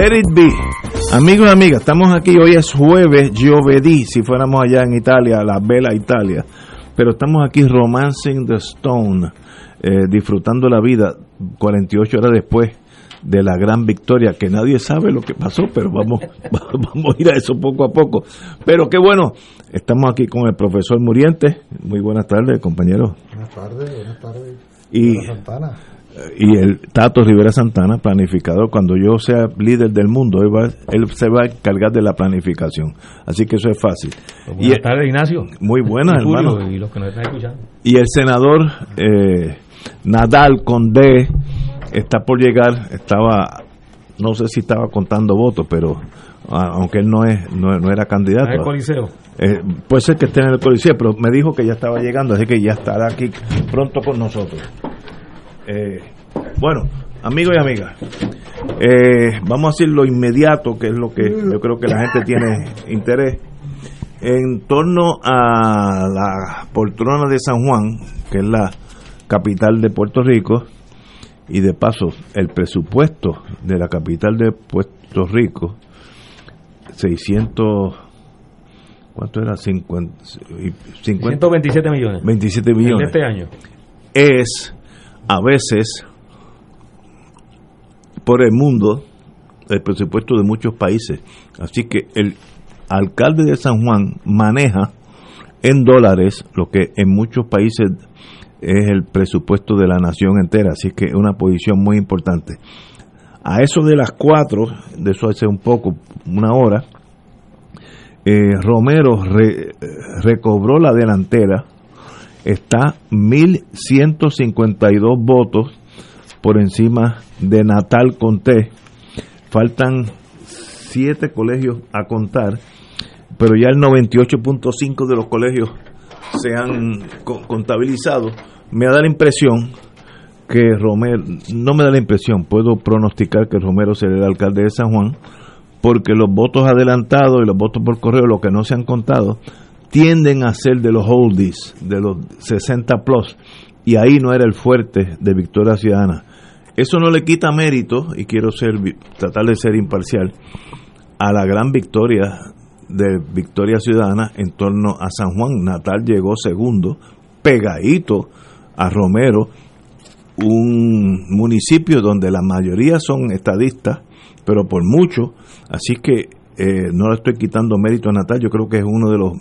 Let it be. Amigos y amigas, estamos aquí, hoy es jueves, giovedì, si fuéramos allá en Italia, la bella Italia, pero estamos aquí romancing the stone, eh, disfrutando la vida 48 horas después de la gran victoria, que nadie sabe lo que pasó, pero vamos, vamos a ir a eso poco a poco. Pero qué bueno, estamos aquí con el profesor Muriente. Muy buenas tardes, compañero. Buenas tardes, buenas tardes. Y, Santana. Y el Tato Rivera Santana, planificador, cuando yo sea líder del mundo, él, va- él se va a encargar de la planificación. Así que eso es fácil. Y Buenas tardes, Ignacio. muy buenas, Y Julio, hermano. Y los que nos están escuchando. Y el senador eh, Nadal Condé está por llegar, estaba, no sé si estaba contando votos, pero aunque él no es no, no era ¿Estás en el candidato, Coliseo? eh, puede ser que esté en el coliseo, pero me dijo que ya estaba llegando, así que ya estará aquí pronto con nosotros. Eh, bueno, amigos y amigas, eh, vamos a decir lo inmediato, que es lo que yo creo que la gente tiene interés. En torno a la poltrona de San Juan, que es la capital de Puerto Rico, y de paso el presupuesto de la capital de Puerto Rico, 600, ¿cuánto era? 50, y 50 127 millones. 27 El de millones este año. es a veces por el mundo el presupuesto de muchos países. Así que el alcalde de San Juan maneja en dólares lo que en muchos países es el presupuesto de la nación entera. Así que es una posición muy importante. A eso de las cuatro, de eso hace un poco, una hora, eh, Romero re- recobró la delantera está 1152 votos por encima de Natal Conté. Faltan siete colegios a contar, pero ya el 98.5 de los colegios se han co- contabilizado. Me da la impresión que Romero, no me da la impresión, puedo pronosticar que Romero será el alcalde de San Juan, porque los votos adelantados y los votos por correo, los que no se han contado, tienden a ser de los oldies, de los 60 plus, y ahí no era el fuerte de Victoria Ciudadana. Eso no le quita mérito, y quiero ser tratar de ser imparcial, a la gran victoria de Victoria Ciudadana en torno a San Juan. Natal llegó segundo, pegadito a Romero, un municipio donde la mayoría son estadistas, pero por mucho, así que eh, no le estoy quitando mérito a Natal, yo creo que es uno de los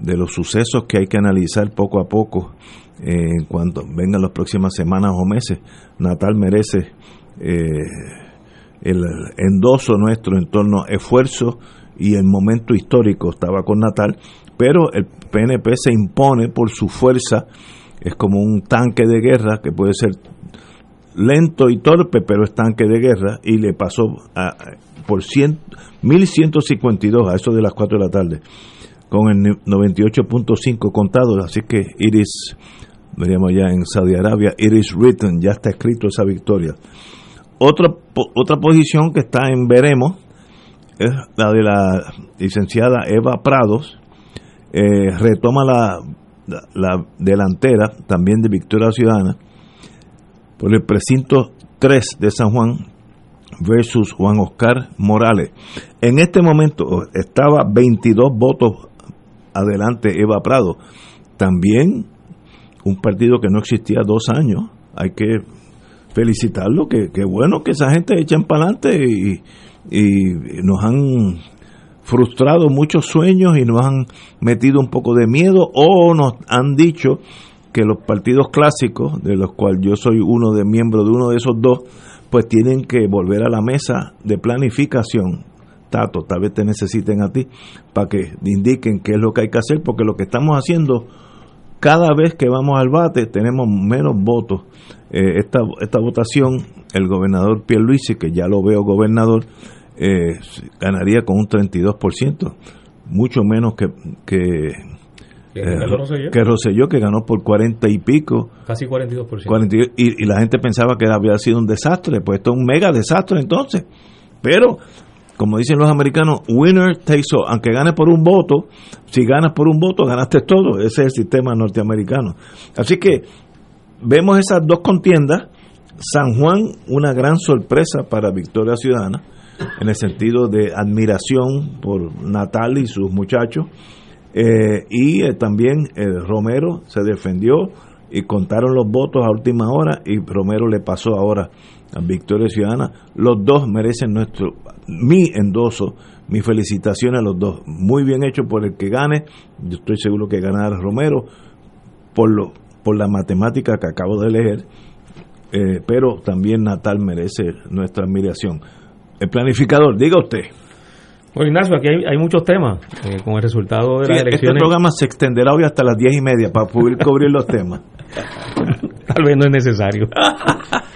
de los sucesos que hay que analizar poco a poco eh, en cuanto vengan las próximas semanas o meses. Natal merece eh, el endoso nuestro en torno a esfuerzo y el momento histórico estaba con Natal, pero el PNP se impone por su fuerza, es como un tanque de guerra que puede ser lento y torpe, pero es tanque de guerra, y le pasó a, por 100, 1152 a eso de las 4 de la tarde, con el 98.5 contados, así que Iris, veríamos ya en Saudi Arabia, Iris written, ya está escrito esa victoria. Otra, otra posición que está en veremos es la de la licenciada Eva Prados, eh, retoma la, la, la delantera también de Victoria Ciudadana por el precinto 3 de San Juan versus Juan Oscar Morales. En este momento estaba 22 votos adelante Eva Prado. También un partido que no existía dos años. Hay que felicitarlo, que, que bueno que esa gente echan para adelante y, y nos han frustrado muchos sueños y nos han metido un poco de miedo o nos han dicho que los partidos clásicos, de los cuales yo soy uno de miembros de uno de esos dos, pues tienen que volver a la mesa de planificación Tato, tal vez te necesiten a ti para que indiquen qué es lo que hay que hacer, porque lo que estamos haciendo, cada vez que vamos al bate tenemos menos votos. Eh, esta, esta votación, el gobernador Pierluisi, que ya lo veo gobernador, eh, ganaría con un 32%, mucho menos que, que eh, que Rosselló, que ganó por 40 y pico. Casi 42%. 42, y, y, la gente pensaba que había sido un desastre, pues esto es un mega desastre entonces. Pero, como dicen los americanos, winner takes all. Aunque ganes por un voto, si ganas por un voto, ganaste todo. Ese es el sistema norteamericano. Así que vemos esas dos contiendas. San Juan, una gran sorpresa para Victoria Ciudadana, en el sentido de admiración por Natal y sus muchachos eh, y eh, también eh, Romero se defendió y contaron los votos a última hora y Romero le pasó ahora Victoria Ciudadana. Los dos merecen nuestro mi endoso, mis felicitaciones a los dos. Muy bien hecho por el que gane. Yo estoy seguro que ganará Romero por lo por la matemática que acabo de leer. pero también Natal merece nuestra admiración. El planificador, diga usted. Bueno, Ignacio, aquí hay, muchos temas eh, con el resultado de las este elecciones. Este programa se extenderá hoy hasta las diez y media para poder cubrir los temas. Tal vez no es necesario.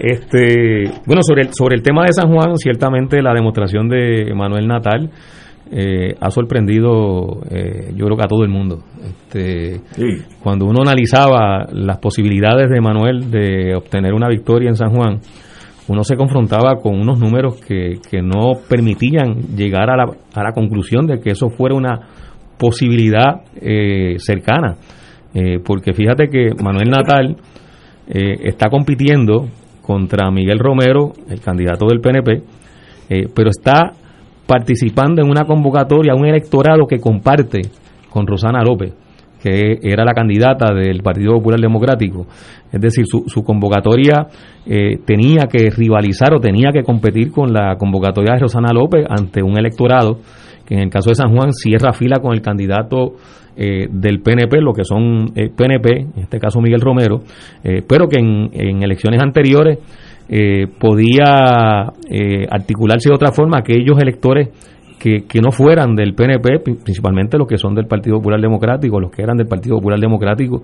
este, bueno, sobre el, sobre el tema de San Juan, ciertamente la demostración de Manuel Natal eh, ha sorprendido, eh, yo creo que a todo el mundo. Este, Cuando uno analizaba las posibilidades de Manuel de obtener una victoria en San Juan, uno se confrontaba con unos números que, que no permitían llegar a la, a la, conclusión de que eso fuera una posibilidad eh, cercana. Eh, porque fíjate que Manuel Natal eh, está compitiendo contra Miguel Romero, el candidato del PNP, pero está participando en una convocatoria, un electorado que comparte con Rosana López que era la candidata del Partido Popular Democrático. Es decir, su, su convocatoria eh, tenía que rivalizar o tenía que competir con la convocatoria de Rosana López ante un electorado que en el caso de San Juan cierra fila con el candidato eh, del PNP, lo que son PNP, eh, en este caso Miguel Romero, pero que en, en elecciones anteriores podía articularse de otra forma aquellos electores que, que, no fueran del PNP, principalmente los que son del Partido Popular Democrático, los que eran del Partido Popular Democrático,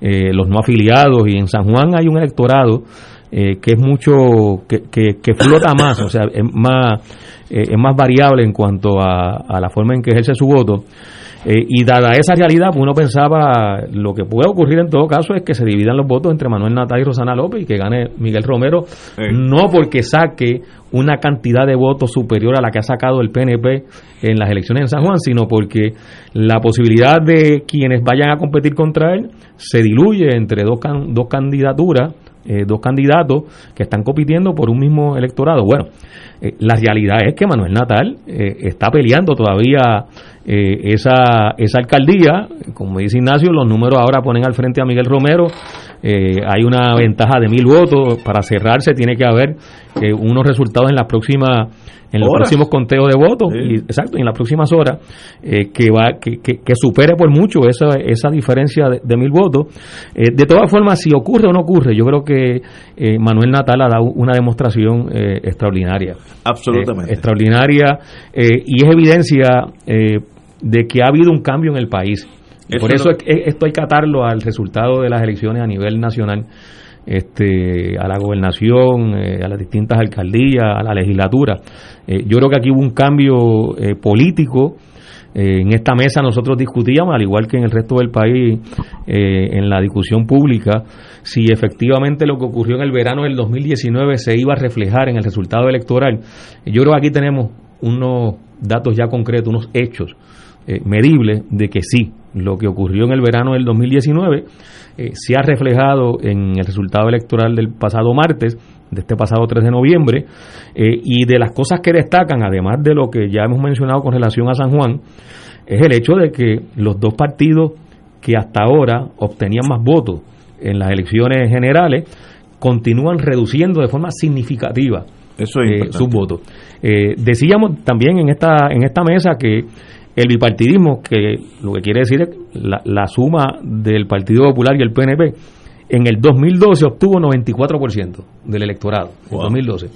eh, los no afiliados, y en San Juan hay un electorado eh, que es mucho, que, que, flota más, o sea, es más, eh, es más variable en cuanto a, a la forma en que ejerce su voto. Eh, y dada esa realidad, pues uno pensaba, lo que puede ocurrir en todo caso es que se dividan los votos entre Manuel Natal y Rosana López y que gane Miguel Romero, no porque saque una cantidad de votos superior a la que ha sacado el PNP en las elecciones en San Juan, sino porque la posibilidad de quienes vayan a competir contra él se diluye entre dos, dos candidaturas, eh, dos candidatos que están compitiendo por un mismo electorado. Bueno, eh, la realidad es que Manuel Natal está peleando todavía eh, esa, esa alcaldía, como dice Ignacio, los números ahora ponen al frente a Miguel Romero, eh, hay una ventaja de mil votos, para cerrarse tiene que haber eh, unos resultados en las próximas en los próximos conteos de votos, y, exacto, en las próximas horas, que va que, que, supere por mucho esa, esa diferencia de, mil votos. de todas formas, si ocurre o no ocurre, yo creo que Manuel Natal ha dado una demostración extraordinaria. Absolutamente. extraordinaria, y es evidencia de que ha habido un cambio en el país. por eso esto hay que atarlo al resultado de las elecciones a nivel nacional, este, a la gobernación, eh, a las distintas alcaldías, a la legislatura. Eh, yo creo que aquí hubo un cambio eh, en esta mesa nosotros discutíamos, al igual que en el resto del país, en la discusión pública, si efectivamente lo que ocurrió en el verano del 2019 se iba a reflejar en el resultado electoral. Yo creo que aquí tenemos unos datos ya concretos, unos hechos eh, medible de que sí, lo que ocurrió en el verano del 2019 eh, se ha reflejado en el resultado electoral del pasado martes, de este pasado 3 de noviembre, eh, y de las cosas que destacan, además de lo que ya hemos mencionado con relación a San Juan, es el hecho de que los dos partidos que hasta ahora obtenían más votos en las elecciones generales continúan reduciendo de forma significativa sus votos. decíamos también en esta, en esta mesa que el bipartidismo, que lo que quiere decir es la, suma del Partido Popular y el PNP, en el 2012 obtuvo 94% del electorado, en 2012.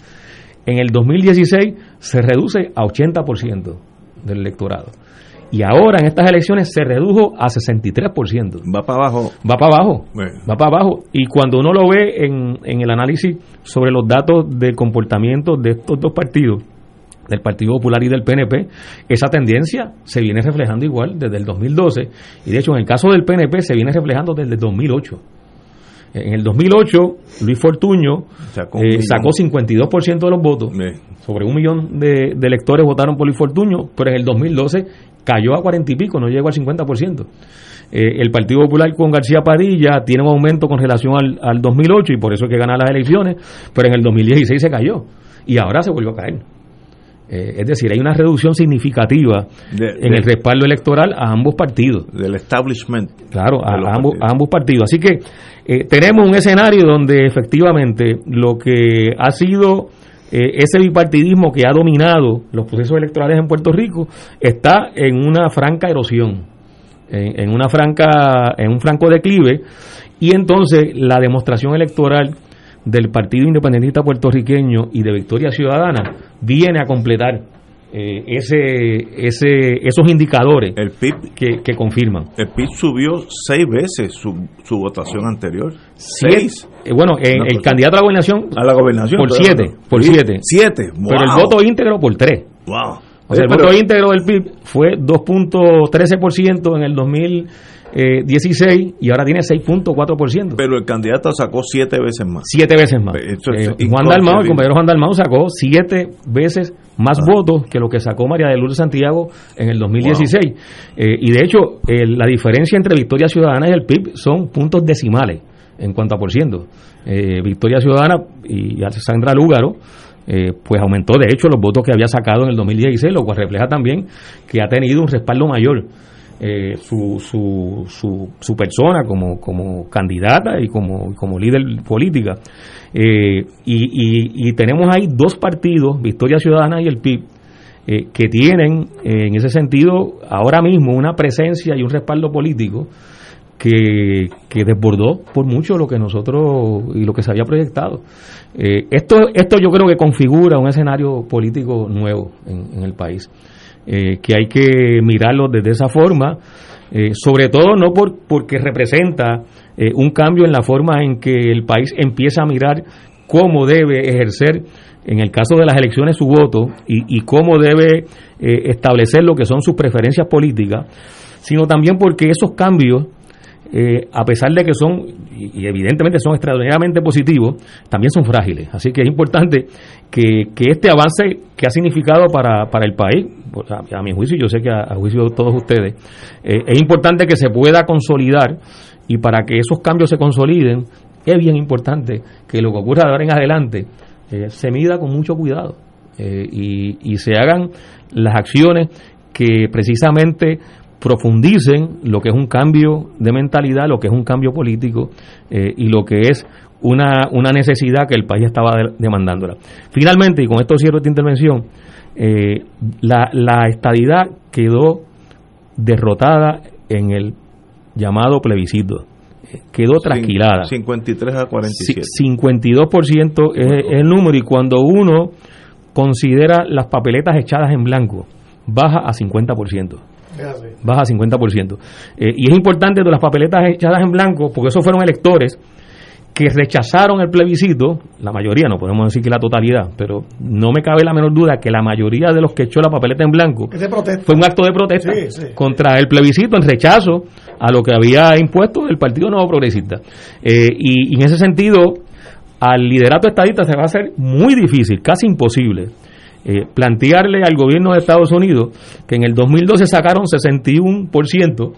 En el 2016 se reduce a 80% del electorado. Y ahora en estas elecciones se redujo a 63%. Va para abajo. Va para abajo. Va para abajo. Y cuando uno lo ve en, en el análisis sobre los datos de comportamiento de estos dos partidos, del Partido Popular y del PNP, esa tendencia se viene reflejando igual desde el 2012 y de hecho en el caso del PNP se viene reflejando desde el 2008. En el 2008, Luis Fortuño sacó, eh, sacó 52% de los votos. Sobre un millón de, electores votaron por Luis Fortuño, pero en el 2012 cayó a 40 y pico, no llegó al 50%. Eh, el Partido Popular con García Padilla tiene un aumento con relación al, al 2008 y por eso es que gana las elecciones, pero en el 2016 se cayó y ahora se volvió a caer. Eh, es decir, hay una reducción significativa en el respaldo electoral a ambos partidos. Del establishment. Claro, a, ambos, a ambos partidos. Así que eh, tenemos un escenario donde efectivamente lo que ha sido eh, ese bipartidismo que ha dominado los procesos electorales en Puerto Rico está en una franca erosión, en, una franca, en un franco declive, y entonces la demostración electoral del Partido Independentista Puertorriqueño y de Victoria Ciudadana viene a completar eh, ese, ese, esos indicadores el PIB, que, que, confirman. El PIB subió seis veces su, su votación anterior. Seis. Eh, bueno, el candidato a la gobernación. A la gobernación. Por siete. Por siete. Siete. Pero el voto íntegro por tres. Wow. O sea, el voto íntegro del PIB fue 2.13% en el 2000 eh, 16 y ahora tiene 6.4%. Pero el candidato sacó siete veces más. Siete veces más. Eh, Juan Dalmau, el compañero Juan Dalmau sacó siete veces más ah. votos que lo que sacó María de Lourdes Santiago en el 2016. Eh, y de hecho, la diferencia entre Victoria Ciudadana y el PIB son puntos decimales en cuanto a por ciento. Eh, Victoria Ciudadana y Sandra Lúgaro pues aumentó de hecho los votos que había sacado en el 2016, lo cual refleja también que ha tenido un respaldo mayor eh, su, su, su, persona como, como candidata y como, como líder política. Eh, y, y, tenemos ahí dos partidos, Victoria Ciudadana y el PIB, eh, que tienen en ese sentido ahora mismo una presencia y un respaldo político que, que, desbordó por mucho lo que nosotros y lo que se había proyectado. esto, esto yo creo que configura un escenario político nuevo en el país. Eh, que hay que mirarlo desde esa forma, eh, sobre todo no por, porque representa eh, un cambio en la forma en que el país empieza a mirar cómo debe ejercer, en el caso de las elecciones, su voto y, y cómo debe establecer lo que son sus preferencias políticas, sino también porque esos cambios eh, a pesar de que son, y, evidentemente son extraordinariamente positivos, también son frágiles. Así que es importante que, este avance que ha significado para, para el país, a, mi juicio, yo sé que a, juicio de todos ustedes, eh, es importante que se pueda consolidar y para que esos cambios se consoliden, es bien importante que lo que ocurra de ahora en adelante eh, se mida con mucho cuidado y se hagan las acciones que precisamente profundicen lo que es un cambio de mentalidad, lo que es un cambio político eh, y lo que es una, una necesidad que el país estaba demandándola. Finalmente, y con esto cierro esta intervención, eh, la, la estadidad quedó derrotada en el llamado plebiscito quedó trasquilada. 53 a 47. 52% es, es el número y cuando uno considera las papeletas echadas en blanco, baja a 50% baja 50%. Eh, y es importante de las papeletas echadas en blanco, porque esos fueron electores que rechazaron el plebiscito, la mayoría, no podemos decir que la totalidad, pero no me cabe la menor duda que la mayoría de los que echó la papeleta en blanco fue un acto de protesta contra el plebiscito en rechazo a lo que había impuesto el Partido Nuevo Progresista. Eh, y, y en ese sentido, al liderato estadista se va a hacer muy difícil, casi imposible, eh, plantearle al gobierno de Estados Unidos que en el 2012 sacaron 61%,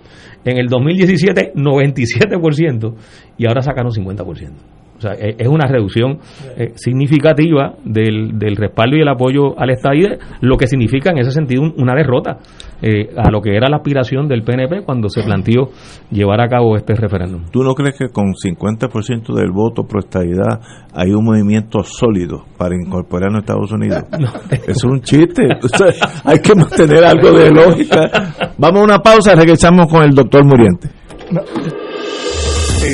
en el 2017 97% y ahora sacaron 50%. O sea, e, es una reducción eh, significativa del, del, respaldo y el apoyo al Estado, lo que significa en ese sentido una derrota eh, a lo que era la aspiración del PNP cuando se planteó llevar a cabo este referéndum. ¿Tú no crees que con 50% del voto pro estadidad hay un movimiento sólido para incorporar a Estados Unidos? Es un chiste. hay que mantener algo de lógica. Vamos a una pausa, regresamos con el doctor Muriente.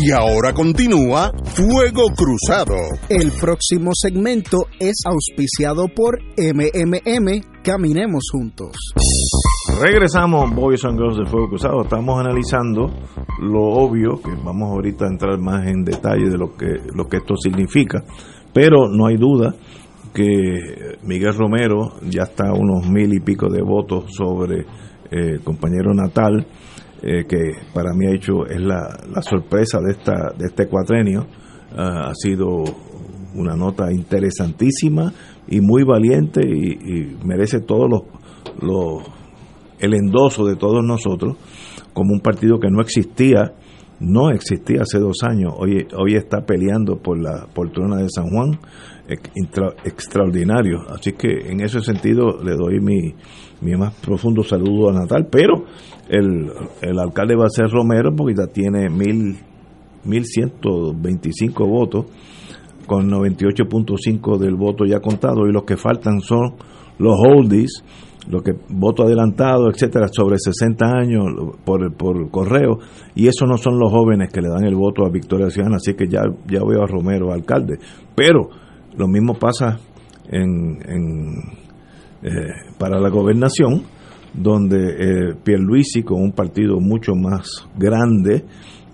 Y ahora continúa Fuego Cruzado. El próximo segmento es auspiciado por MMM Caminemos Juntos. Regresamos, Boys and Girls de Fuego Cruzado. Estamos analizando lo obvio, que vamos ahorita a entrar más en detalle de lo que, lo que esto significa. Pero no hay duda que Miguel Romero ya está a unos mil y pico de votos sobre el eh, compañero Natal eh, que para mí ha hecho es la, la sorpresa de esta de este cuatrenio. Uh, ha sido una nota interesantísima y muy valiente y, y merece todos los, los el endoso de todos nosotros como un partido que no existía no existía hace dos años. Hoy hoy está peleando por la poltrona de San Juan. Extra, extraordinario. Así que en ese sentido le doy mi mi más profundo saludo a Natal, pero el, el alcalde va a ser Romero porque ya tiene mil, 1125 votos con 98.5 del voto ya contado y los que faltan son los oldies, los que voto adelantado, etcétera, sobre 60 años por, por correo y esos no son los jóvenes que le dan el voto a Victoria Ciudadana, así que ya, ya veo a Romero alcalde, pero lo mismo pasa en, en eh, para la gobernación, donde eh, Pierluisi, con un partido mucho más grande,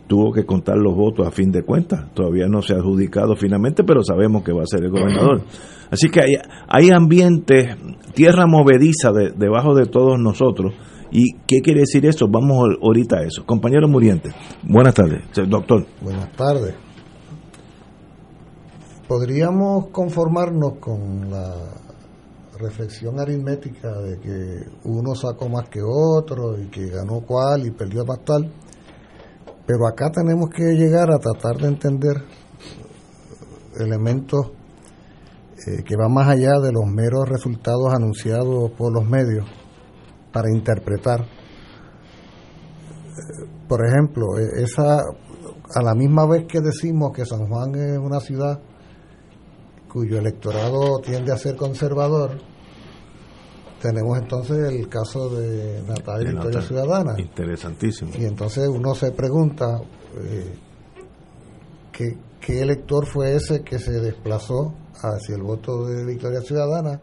tuvo que contar los votos a fin de cuentas. Todavía no se ha adjudicado finalmente, pero sabemos que va a ser el gobernador. Así que hay, hay ambiente, tierra movediza de, debajo de todos nosotros. ¿Y qué quiere decir eso? Vamos ahorita a eso. Compañero Muriente, buenas tardes, doctor. Buenas tardes. Podríamos conformarnos con la reflexión aritmética de que uno sacó más que otro y que ganó cuál y perdió más tal. Pero acá tenemos que llegar a tratar de entender elementos eh, que van más allá de los meros resultados anunciados por los medios para interpretar. Eh, por ejemplo, e, esa a la misma vez que decimos que San Juan es una ciudad cuyo electorado tiende a ser conservador, tenemos entonces el caso de Natalia Victoria Ciudadana. Interesantísimo. Y entonces uno se pregunta eh, ¿qué, ¿qué, elector fue ese que se desplazó hacia el voto de Victoria Ciudadana.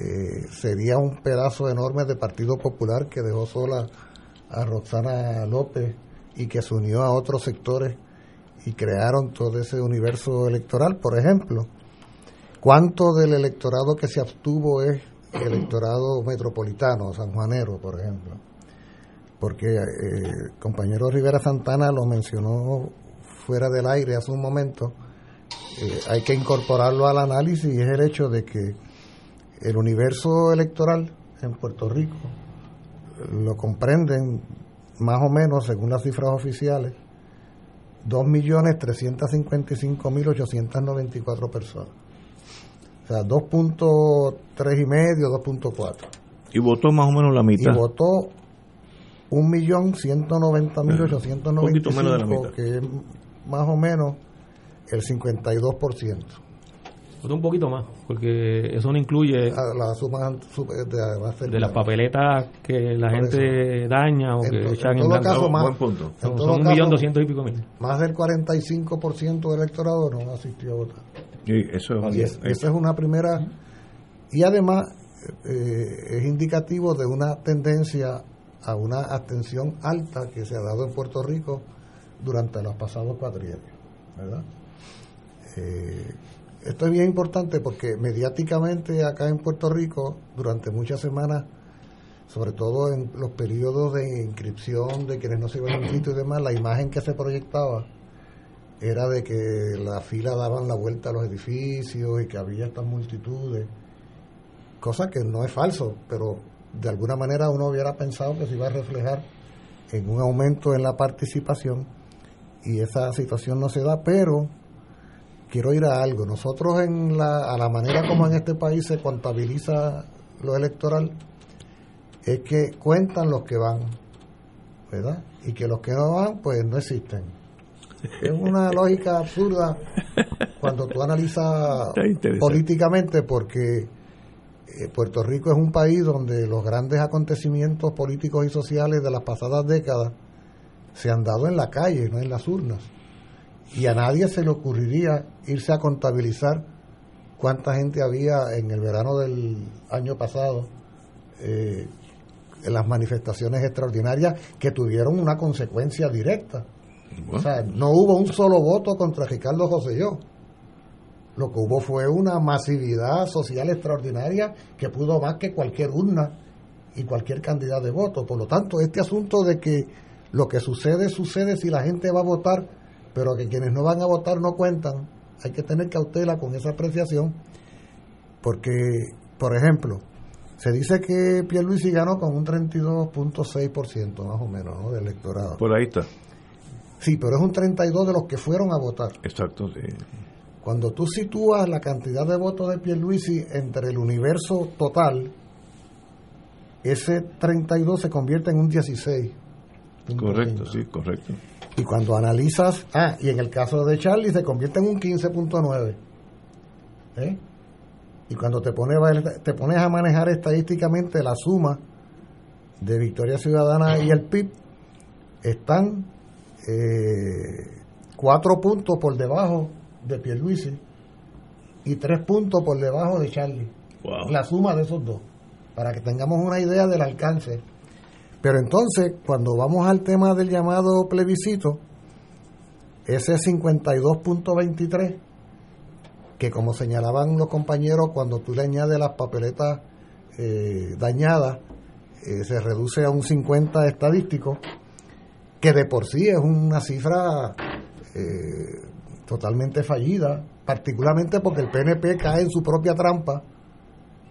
Eh, sería un pedazo enorme de Partido Popular que dejó sola a Roxana López y que se unió a otros sectores y crearon todo ese universo electoral. Por ejemplo, ¿cuánto del electorado que se abstuvo es electorado metropolitano, sanjuanero, por ejemplo? Porque eh, el compañero Rivera Santana lo mencionó fuera del aire hace un momento, eh, hay que incorporarlo al análisis y es el hecho de que el universo electoral en Puerto Rico lo comprenden más o menos, según las cifras oficiales, 2.355.894 personas. O sea, 2.3 y medio, 2.4. Y votó más o menos la mitad. Y votó 1.190.895, que es más o menos el 52%. Votó un poquito más, porque eso no incluye la, la suma de, de las papeletas que la gente daña o que echan en, en blanco. Caso, más, Buen punto. Son, son un millón doscientos y pico mil. Más del 45% del electorado no asistió a votar. Sí, eso es, y es, esa es una primera. Y además eh, es indicativo de una tendencia a una abstención alta que se ha dado en Puerto Rico durante los pasados cuatrienios, ¿verdad? Eh, esto es bien importante porque mediáticamente acá en Puerto Rico, durante muchas semanas, sobre todo en los periodos de inscripción de quienes no se iban inscritos y demás, la imagen que se proyectaba era de que la fila daban la vuelta a los edificios y que había estas multitudes, cosa que no es falso, pero de alguna manera uno hubiera pensado que se iba a reflejar en un aumento en la participación y esa situación no se da, pero quiero ir a algo. Nosotros en la, a la manera como en este país se contabiliza lo electoral es que cuentan los que van, ¿verdad? Y que los que no van, pues no existen. Es una lógica absurda cuando tú analizas políticamente porque Puerto Rico es un país donde los grandes acontecimientos políticos y sociales de las pasadas décadas se han dado en la calle, no en las urnas. Y a nadie se le ocurriría irse a contabilizar cuánta gente había en el verano del año pasado eh, en las manifestaciones extraordinarias que tuvieron una consecuencia directa. Bueno. O sea, no hubo un solo voto contra Ricardo Joselló. Lo que hubo fue una masividad social extraordinaria que pudo más que cualquier urna y cualquier cantidad de votos. Por lo tanto, este asunto de que lo que sucede, sucede si la gente va a votar, pero que quienes no van a votar no cuentan, hay que tener cautela con esa apreciación, porque, por ejemplo, se dice que Pierluisi ganó con un 32.6% más o menos ¿no? del electorado. Por ahí está. Sí, pero es un 32 de los que fueron a votar. Exacto, sí. Cuando tú sitúas la cantidad de votos de Pierluisi entre el universo total, ese 32 se convierte en un 16. Correcto, sí, correcto. Y cuando analizas, ah, y en el caso de Charlie se convierte en un 15.9. ¿Eh? Y cuando te pones, te pones a manejar estadísticamente la suma de Victoria Ciudadana y el PIB, están eh, cuatro puntos por debajo de Pierluisi y tres puntos por debajo de Charlie. Wow. La suma de esos dos, para que tengamos una idea del alcance. Pero entonces, cuando vamos al tema del llamado plebiscito, ese 52.23, que como señalaban los compañeros, cuando tú le añades las papeletas eh, dañadas, eh, se reduce a un 50 estadístico, que de por sí es una cifra eh, totalmente fallida, particularmente porque el PNP cae en su propia trampa,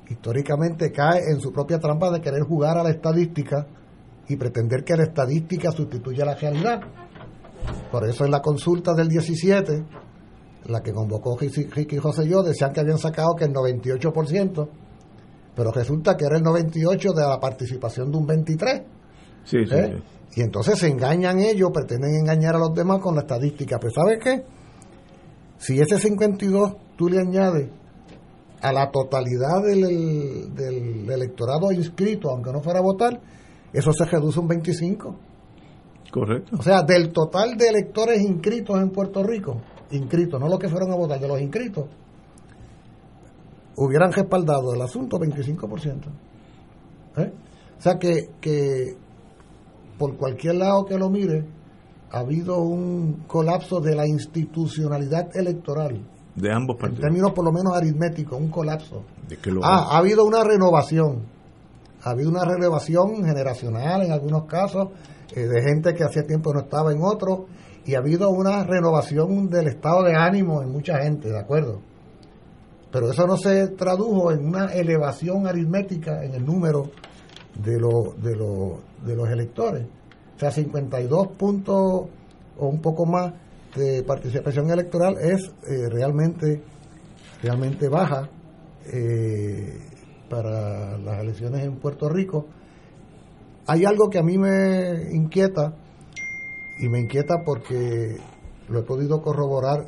históricamente cae en su propia trampa de querer jugar a la estadística y pretender que la estadística sustituya la realidad. Por eso en la consulta del 17, la que convocó Ricky José y yo, decían que habían sacado que el 98%, pero resulta que era el 98% de la participación de un 23%. Sí, sí, ¿Eh? Y entonces se engañan ellos, pretenden engañar a los demás con la estadística. Pero ¿sabes qué? Si ese 52 tú le añades a la totalidad del, del, electorado inscrito, aunque no fuera a votar, eso se reduce un 25. Correcto. O sea, del total de electores inscritos en Puerto Rico, inscritos, no los que fueron a votar, de los inscritos, hubieran respaldado el asunto 25%. ¿Eh? O sea que, que por cualquier lado que lo mire, ha habido un colapso de la institucionalidad electoral. De ambos partidos. En términos por lo menos aritméticos, un colapso. ah, ha habido una renovación. Ha habido una renovación generacional en algunos casos, eh, de gente que hacía tiempo no estaba en otros, y ha habido una renovación del estado de ánimo en mucha gente, ¿de acuerdo? Pero eso no se tradujo en una elevación aritmética en el número de, de, de los electores. O sea, 52 puntos o un poco más de participación electoral es eh, realmente, realmente baja eh, para las elecciones en Puerto Rico. Hay algo que a mí me inquieta y me inquieta porque lo he podido corroborar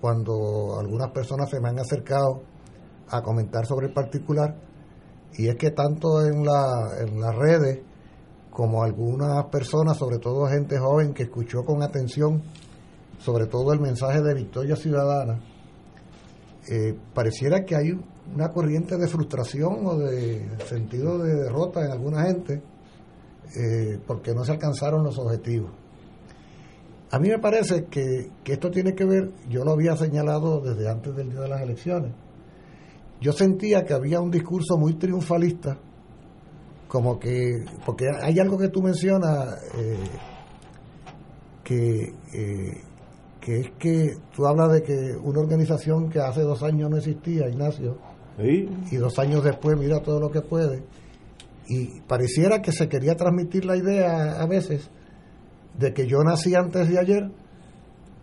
cuando algunas personas se me han acercado a comentar sobre el particular y es que tanto en, la, en las redes como algunas personas, sobre todo gente joven que escuchó con atención sobre todo el mensaje de Victoria Ciudadana, eh, pareciera que hay una corriente de frustración o de sentido de derrota en alguna gente eh, porque no se alcanzaron los objetivos. A mí me parece que, que, esto tiene que ver, yo lo había señalado desde antes del día de las elecciones, yo sentía que había un discurso muy triunfalista, como que, porque hay algo que tú mencionas, eh, que, eh, que es que tú hablas de que una organización que hace dos años no existía, Ignacio, y dos años después mira todo lo que puede, y pareciera que se quería transmitir la idea a veces de que yo nací antes de ayer,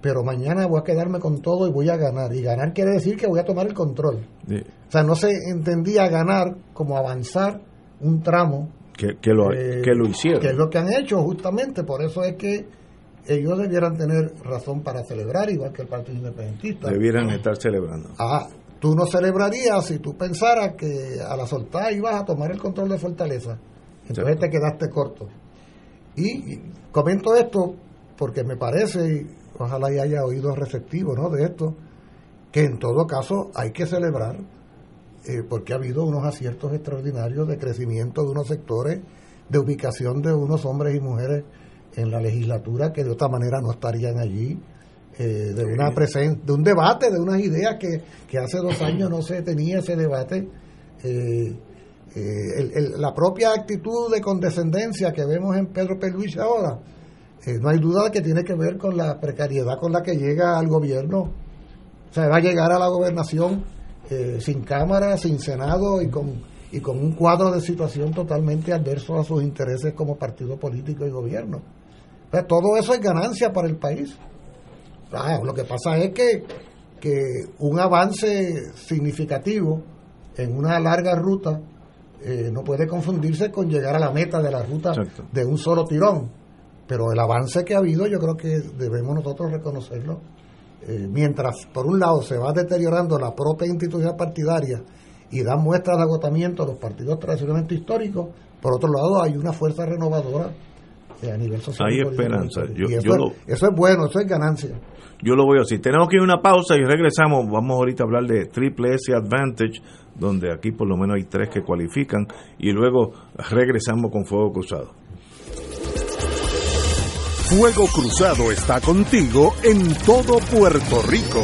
pero mañana voy a quedarme con todo y voy a ganar. Y ganar quiere decir que voy a tomar el control. O sea, no se entendía ganar como avanzar un tramo. Que, que, lo, eh, que lo hicieron. Que es lo que han hecho justamente. Por eso es que ellos debieran tener razón para celebrar, igual que el Partido Independentista. Debieran estar celebrando. Ah, tú no celebrarías si tú pensaras que a la soltada ibas a tomar el control de Fortaleza. Entonces te quedaste corto. Y, y comento esto porque me parece, ojalá y haya oído receptivo ¿no? de esto, que en todo caso hay que celebrar, eh, porque ha habido unos aciertos extraordinarios de crecimiento de unos sectores, de ubicación de unos hombres y mujeres en la legislatura que de otra manera no estarían allí, eh, de una presen de un debate, de unas ideas que, que, hace dos años no se tenía ese debate. Eh, la propia actitud de condescendencia que vemos en Pedro Peluís ahora, no hay duda de que tiene que ver con la precariedad con la que llega al gobierno. O sea, va a llegar a la gobernación eh, sin Cámara, sin Senado y con, y con un cuadro de situación totalmente adverso a sus intereses como partido político y gobierno. Todo eso es ganancia para el país. Ah, lo que pasa es que, que un avance significativo en una larga ruta eh, no puede confundirse con llegar a la meta de la ruta de un solo tirón. Pero el avance que ha habido yo creo que debemos nosotros reconocerlo. Eh, mientras por un lado se va deteriorando la propia institución partidaria y da muestras de agotamiento a los partidos tradicionalmente históricos, por otro lado hay una fuerza renovadora a nivel social. Hay esperanza. eso, es bueno, eso es ganancia. Yo lo veo así. Tenemos que ir a una pausa y regresamos. Vamos ahorita a hablar de Triple S Advantage, donde aquí por lo menos hay tres que cualifican, y luego regresamos con Fuego Cruzado. Fuego Cruzado está contigo en todo Puerto Rico.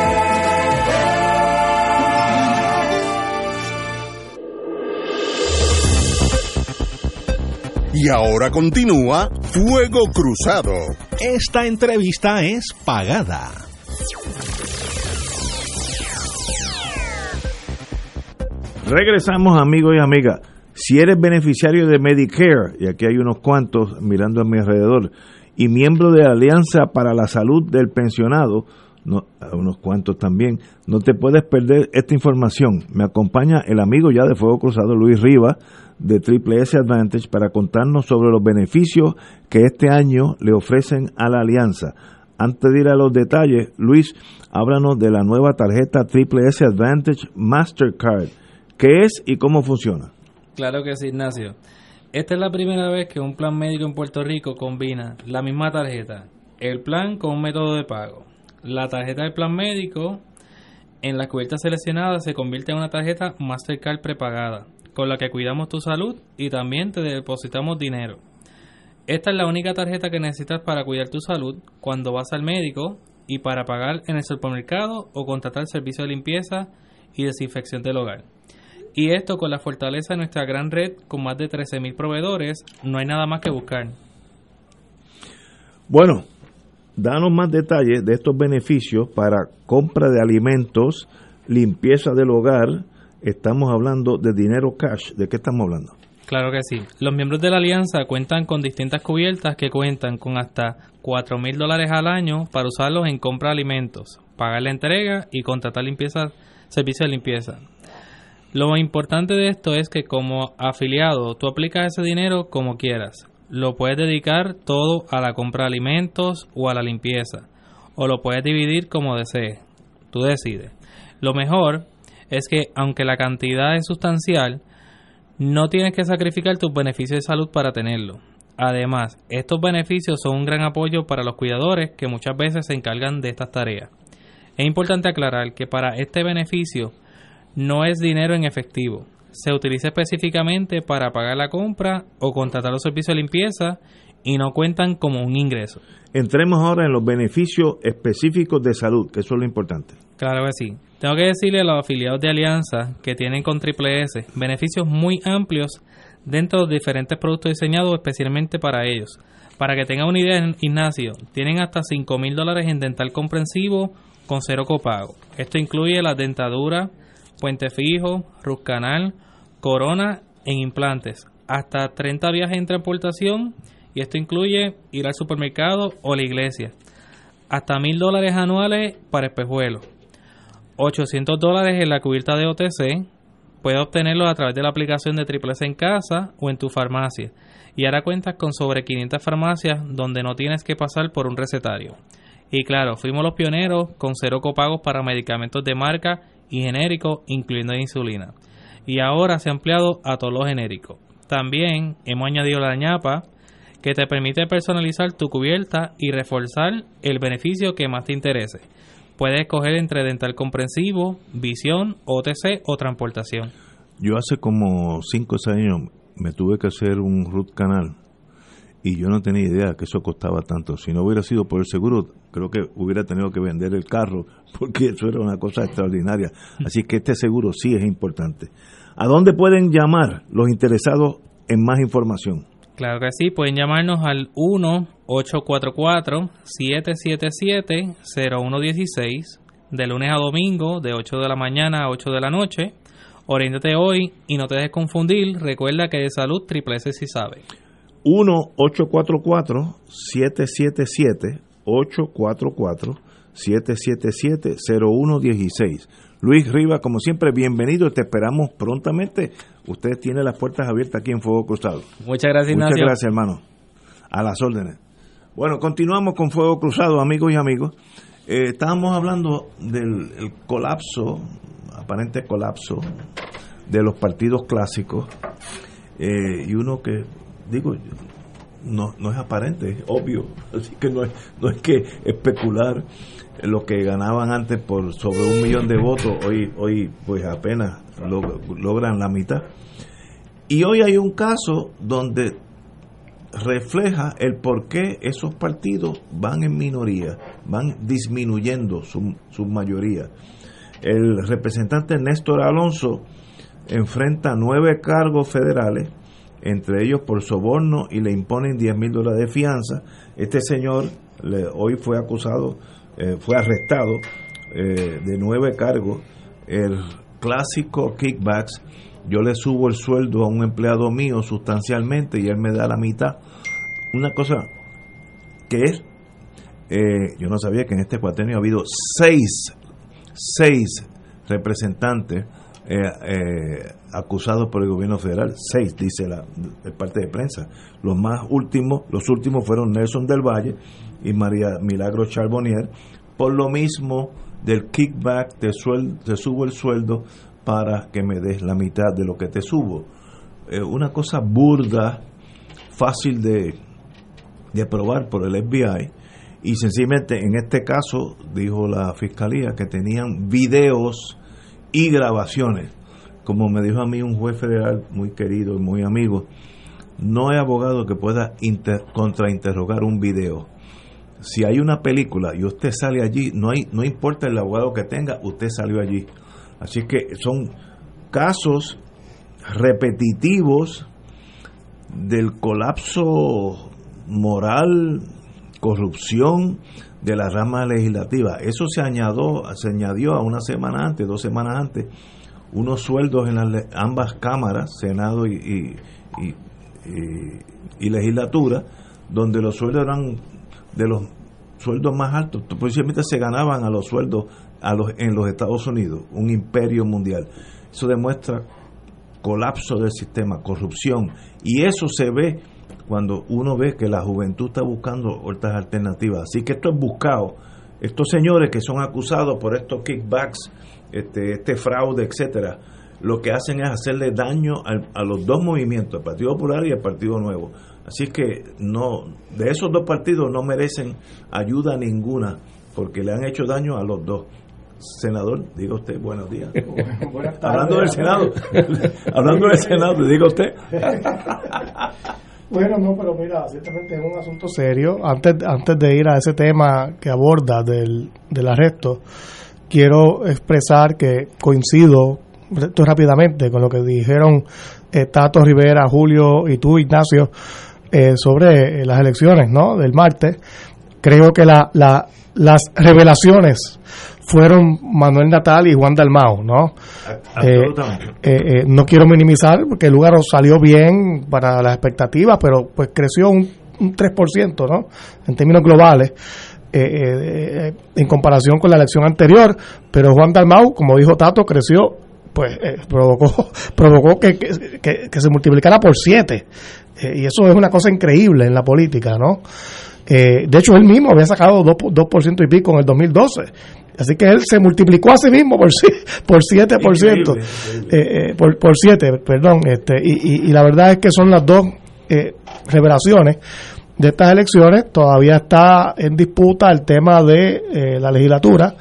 Y ahora continúa Fuego Cruzado. Esta entrevista es pagada. Regresamos amigos y amigas. Si eres beneficiario de Medicare, y aquí hay unos cuantos mirando a mi alrededor, y miembro de la Alianza para la Salud del Pensionado, no, unos cuantos también, no te puedes perder esta información. Me acompaña el amigo ya de Fuego Cruzado, Luis Rivas, de Triple S Advantage para contarnos sobre los beneficios que este año le ofrecen a la alianza. Antes de ir a los detalles, Luis, háblanos de la nueva tarjeta Triple S Advantage Mastercard. ¿Qué es y cómo funciona? Claro que sí, Ignacio. Esta es la primera vez que un plan médico en Puerto Rico combina la misma tarjeta, el plan con un método de pago. La tarjeta del plan médico en la cubierta seleccionada se convierte en una tarjeta Mastercard prepagada con la que cuidamos tu salud y también te depositamos dinero. Esta es la única tarjeta que necesitas para cuidar tu salud cuando vas al médico y para pagar en el supermercado o contratar servicio de limpieza y desinfección del hogar. Y esto con la fortaleza de nuestra gran red con más de 13.000 proveedores, no hay nada más que buscar. Bueno, danos más detalles de estos beneficios para compra de alimentos, limpieza del hogar, estamos hablando de dinero cash. ¿De qué estamos hablando? Claro que sí. Los miembros de la alianza cuentan con distintas cubiertas que cuentan con hasta 4 mil dólares al año para usarlos en compra de alimentos, pagar la entrega y contratar limpieza, servicio de limpieza. Lo importante de esto es que como afiliado tú aplicas ese dinero como quieras. Lo puedes dedicar todo a la compra de alimentos o a la limpieza. O lo puedes dividir como desees. Tú decides. Lo mejor es que aunque la cantidad es sustancial, no tienes que sacrificar tus beneficios de salud para tenerlo. Además, estos beneficios son un gran apoyo para los cuidadores que muchas veces se encargan de estas tareas. Es importante aclarar que para este beneficio no es dinero en efectivo. Se utiliza específicamente para pagar la compra o contratar los servicios de limpieza y no cuentan como un ingreso. Entremos ahora en los beneficios específicos de salud, que eso es lo importante. Claro que sí. Tengo que decirle a los afiliados de Alianza que tienen con Triple S beneficios muy amplios dentro de diferentes productos diseñados especialmente para ellos. Para que tengan una idea, Ignacio, tienen hasta 5 mil dólares en dental comprensivo con cero copago. Esto incluye la dentadura, puente fijo, root canal, corona en implantes, hasta 30 viajes en transportación y esto incluye ir al supermercado o la iglesia. Hasta mil dólares anuales para espejuelos 800 dólares en la cubierta de OTC. Puedes obtenerlo a través de la aplicación de Triple S en casa o en tu farmacia. Y ahora cuentas con sobre 500 farmacias donde no tienes que pasar por un recetario. Y claro, fuimos los pioneros con cero copagos para medicamentos de marca y genéricos, incluyendo insulina. Y ahora se ha ampliado a todos los genéricos. También hemos añadido la ñapa, que te permite personalizar tu cubierta y reforzar el beneficio que más te interese. Puedes escoger entre dental comprensivo, visión, OTC o transportación. Yo hace como 5 o 6 años me tuve que hacer un root canal y yo no tenía idea que eso costaba tanto. Si no hubiera sido por el seguro, creo que hubiera tenido que vender el carro, porque eso era una cosa extraordinaria. Así que este seguro sí es importante. ¿A dónde pueden llamar los interesados en más información? Claro que sí, pueden llamarnos al 1-844-777-0116 de lunes a domingo de 8 de la mañana a 8 de la noche. Oriéntate hoy y no te dejes confundir. Recuerda que de salud triple S sí sabe. 1-844-777-844-777-0116. Luis Riva, como siempre, bienvenido. Te esperamos prontamente. Usted tiene las puertas abiertas aquí en Fuego Cruzado. Muchas gracias, Muchas gracias, hermano. A las órdenes. Bueno, continuamos con Fuego Cruzado, amigos y amigos. Eh, estábamos hablando del el colapso, aparente colapso, de los partidos clásicos. Eh, y uno que digo, no, no es aparente, es obvio. Así que no es, no es que especular lo que ganaban antes por sobre un millón de votos, hoy, hoy pues apenas logran la mitad. Y hoy hay un caso donde refleja el por qué esos partidos van en minoría, van disminuyendo su, su mayoría. El representante Néstor Alonso enfrenta nueve cargos federales entre ellos por soborno y le imponen 10 mil dólares de fianza. Este señor hoy fue acusado, eh, fue arrestado eh, de nueve cargos. El clásico kickbacks, yo le subo el sueldo a un empleado mío sustancialmente y él me da la mitad. Una cosa que es, eh, yo no sabía que en este cuatrenio ha habido seis, seis representantes acusados por el gobierno federal, seis, dice la parte de prensa. Los más últimos, los últimos fueron Nelson del Valle y María Milagro Charbonnier, por lo mismo del kickback, te, subo el sueldo para que me des la mitad de lo que te subo. Eh, una cosa burda, fácil de, de aprobar por el FBI, y sencillamente en este caso dijo la fiscalía que tenían videos y grabaciones. Como me dijo a mí un juez federal muy querido y muy amigo, no hay abogado que pueda contrainterrogar un video. Si hay una película y usted sale allí, no, hay, no importa el abogado que tenga, usted salió allí. Así que son casos repetitivos del colapso moral, corrupción, de la rama legislativa. Eso se añadió, se añadió a una semana antes, dos semanas antes, unos sueldos en las ambas cámaras, Senado y, y, legislatura, donde los sueldos eran de los sueldos más altos, precisamente se ganaban a los sueldos a los, en los Estados Unidos, un imperio mundial. Eso demuestra colapso del sistema, corrupción, y eso se ve cuando uno ve que la juventud está buscando otras alternativas. Así que esto es buscado. Estos señores que son acusados por estos kickbacks, este, este fraude, etcétera, lo que hacen es hacerle daño a, los dos movimientos, el Partido Popular y el Partido Nuevo. Así que no, de esos dos partidos no merecen ayuda ninguna, porque le han hecho daño a los dos. Senador, diga usted, buenos días. hablando del Senado, hablando del Senado, diga usted. Bueno, no, pero mira, ciertamente es un asunto serio. Antes, antes de ir a ese tema que aborda del, del arresto, quiero expresar que coincido rápidamente con lo que dijeron eh, Tato Rivera, Julio y tú, Ignacio, eh, sobre las elecciones ¿no? del martes. Creo que la, la, las revelaciones fueron Manuel Natal y Juan Dalmao, ¿no? Eh, eh, eh, no quiero minimizar porque el lugar salió bien para las expectativas, pero pues creció un, un 3%, ¿no? En términos globales. en comparación con la elección anterior, pero Juan Dalmau, como dijo Tato, creció, pues provocó, provocó que, que, se multiplicara por 7. y eso es una cosa increíble en la política, ¿no? de hecho, él mismo había sacado 2%, 2 y pico en el 2012 Así que él se multiplicó a sí mismo por, por 7%, eh, eh, por, por 7, perdón. Este, y, y, la verdad es que son las dos eh, revelaciones de estas elecciones. Todavía está en disputa el tema de la legislatura.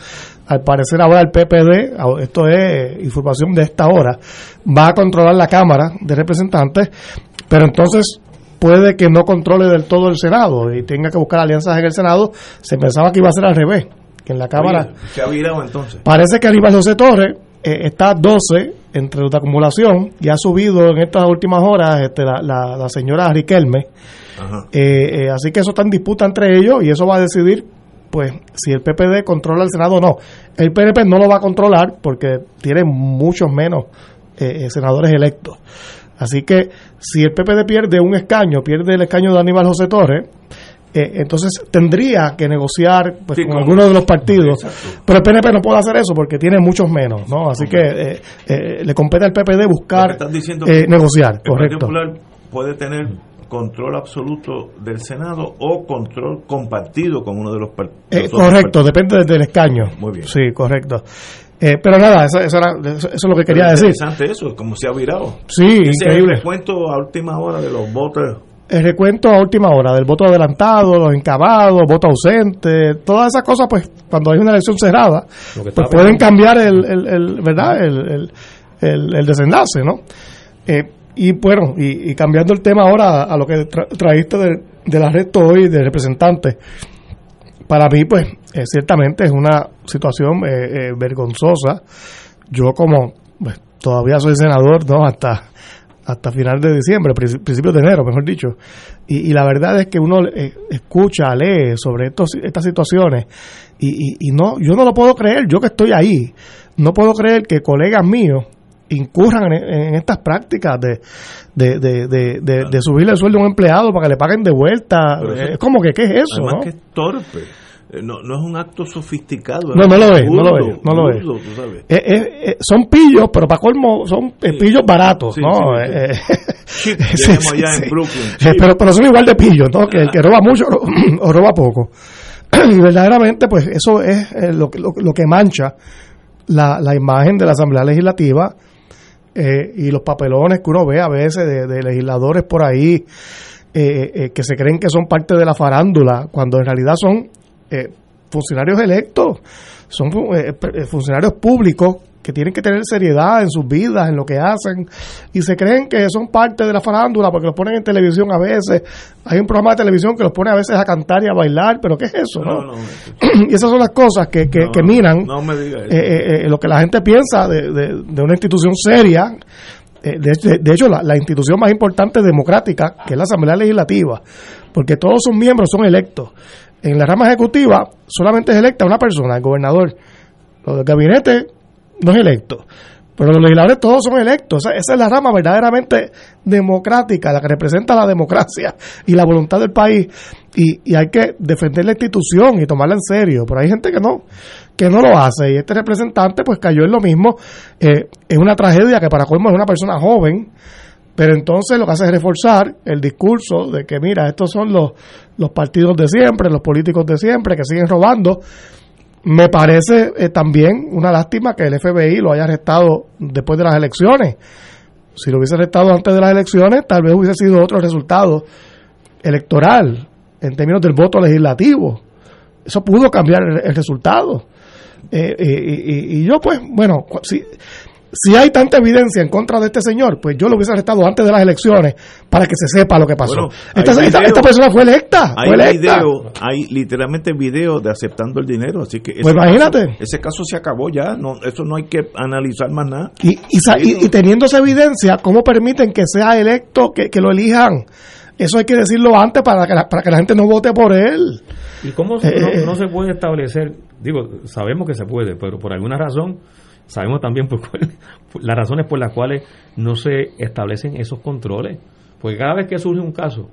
Al parecer ahora el PPD, esto es información de esta hora, va a controlar la Cámara de Representantes, pero entonces puede que no controle del todo el Senado y tenga que buscar alianzas en el Senado. Se pensaba que iba a ser al revés, que en la Cámara... Oye, se ha virado entonces. Parece que Aníbal José Torres eh, está a 12 entre de acumulación y ha subido en estas últimas horas este, la, la, la señora Riquelme. Ajá. Eh, eh, así que eso está en disputa entre ellos y eso va a decidir pues si el PPD controla el Senado o no. El PNP no lo va a controlar porque tiene muchos menos eh, eh, senadores electos. Así que si el PPD pierde un escaño, pierde el escaño de Aníbal José Torres, eh, entonces tendría que negociar pues, Sí, con con- algunos de los partidos. Pero el PNP no puede hacer eso porque tiene muchos menos, ¿no? Así que eh, eh, le compete al PPD buscar diciendo negociar, el Partido correcto. Popular puede tener control absoluto del Senado o control compartido con uno de los Eh, los otros correcto, depende del- escaño. Muy bien. Sí, correcto. Eh, pero nada, eso, eso era- eso- es lo que quería decir. Interesante eso, como se ha virado. Sí, Ese es increíble. el recuento a última hora de los votos. El recuento a última hora del voto adelantado, los encabados, voto ausente, todas esas cosas, pues cuando hay una elección cerrada, pues pueden cambiar el, el, el- ¿verdad? El, el, el- el desenlace, ¿no? Eh, y bueno, y, y cambiando el tema ahora a, lo que tra- traíste del, del arresto hoy de representantes, para mí, pues, eh, ciertamente es una situación eh, eh, vergonzosa. Yo como pues, todavía soy senador, ¿no? Hasta hasta final de diciembre, princi- principios de enero, mejor dicho. Y, y la verdad es que uno eh, escucha, lee sobre estos, estas situaciones y, y, y no, yo no lo puedo creer, yo que estoy ahí, no puedo creer que colegas míos incurran en, en estas prácticas de, de, de, de, de- subirle el sueldo a un empleado para que le paguen de vuelta. Eso- es como que, ¿qué es eso? Además no? que es torpe. Eh, No, no es un acto sofisticado. No, no lo es, no lo es, no lo es. burdo, tú sabes. Eh, eh, son pillos, pero para colmo son pillos baratos, Sí, ¿no? sí, Eh, Chip, allá en Brooklyn. Pero, pero son igual de pillos, ¿no? Que el que roba mucho o roba poco. Y verdaderamente, pues eso es lo, que- lo, lo que mancha la, la imagen de la Asamblea Legislativa eh, y los papelones que uno ve a veces de, legisladores por ahí eh, eh, que se creen que son parte de la farándula, cuando en realidad son eh, funcionarios electos, son eh, eh, funcionarios públicos que tienen que tener seriedad en sus vidas, en lo que hacen, y se creen que son parte de la farándula porque los ponen en televisión a veces. Hay un programa de televisión que los pone a veces a cantar y a bailar, pero ¿qué es eso? No, no? no, y esas son las cosas que, que, que me diga eso. eh, eh, eh, lo que la gente piensa de, de- de una institución seria. eh, de, de- hecho, la, la institución más importante democrática, que es la Asamblea Legislativa, porque todos sus miembros son electos. En la rama ejecutiva solamente es electa una persona, el gobernador. Lo del gabinete no es electo. Pero los legisladores todos son electos. Esa, es la rama verdaderamente democrática, la que representa la democracia y la voluntad del país. Y, y hay que defender la institución y tomarla en serio. Pero hay gente que no, que no lo hace. Y este representante pues cayó en lo mismo. Eh, es una tragedia que para colmo es una persona joven. Pero entonces lo que hace es reforzar el discurso de que, mira, estos son los, los partidos de siempre, los políticos de siempre que siguen robando. Me parece eh, también una lástima que el FBI lo haya arrestado después de las elecciones. Si lo hubiese arrestado antes de las elecciones, tal vez hubiese sido otro resultado electoral en términos del voto legislativo. Eso pudo cambiar el, resultado. Eh, y, y- y yo, pues, bueno, si, si hay tanta evidencia en contra de este señor, pues yo lo hubiese arrestado antes de las elecciones para que se sepa lo que pasó. Bueno, esta, persona fue electa. Hay fue electa. video, hay literalmente video de aceptando el dinero, así que ese Pues imagínate. caso- ese caso se acabó ya, no, eso no hay que analizar más nada. Y, y, y- y teniendo esa evidencia, ¿cómo permiten que sea electo, que, que lo elijan? Eso hay que decirlo antes para que la, para que la gente no vote por él. ¿Y cómo Eh, no, eh. no se puede establecer? Digo, sabemos que se puede, pero por alguna razón, sabemos también por cuál- las razones por las cuales no se establecen esos controles. Porque cada vez que surge un caso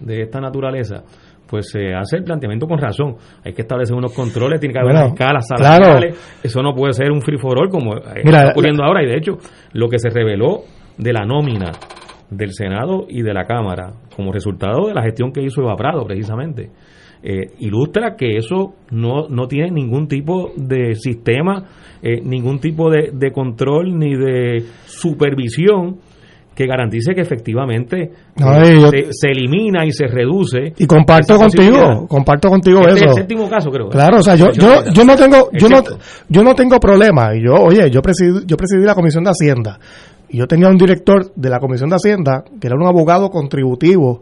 de esta naturaleza, pues se hace el planteamiento con razón. Hay que establecer unos controles, tiene que haber Bueno, unas escalas claro. salariales. Eso no puede ser un free for all como eh, Mira, está ocurriendo ahora. Y de hecho, lo que se reveló de la nómina del Senado y de la Cámara como resultado de la gestión que hizo Eva Prado precisamente eh, ilustra que eso no, no tiene ningún tipo de sistema, eh, ningún tipo de, de control ni de supervisión que garantice que efectivamente eh, yo- se, se elimina y se reduce. Y comparto contigo, comparto contigo Este es eso. el séptimo caso, creo. ¿eh? Claro, o sea, yo, yo, yo no tengo, yo no, yo no tengo problema. Y yo, oye, yo presidí, yo presidí la Comisión de Hacienda. Y yo tenía un director de la Comisión de Hacienda, que era un abogado contributivo,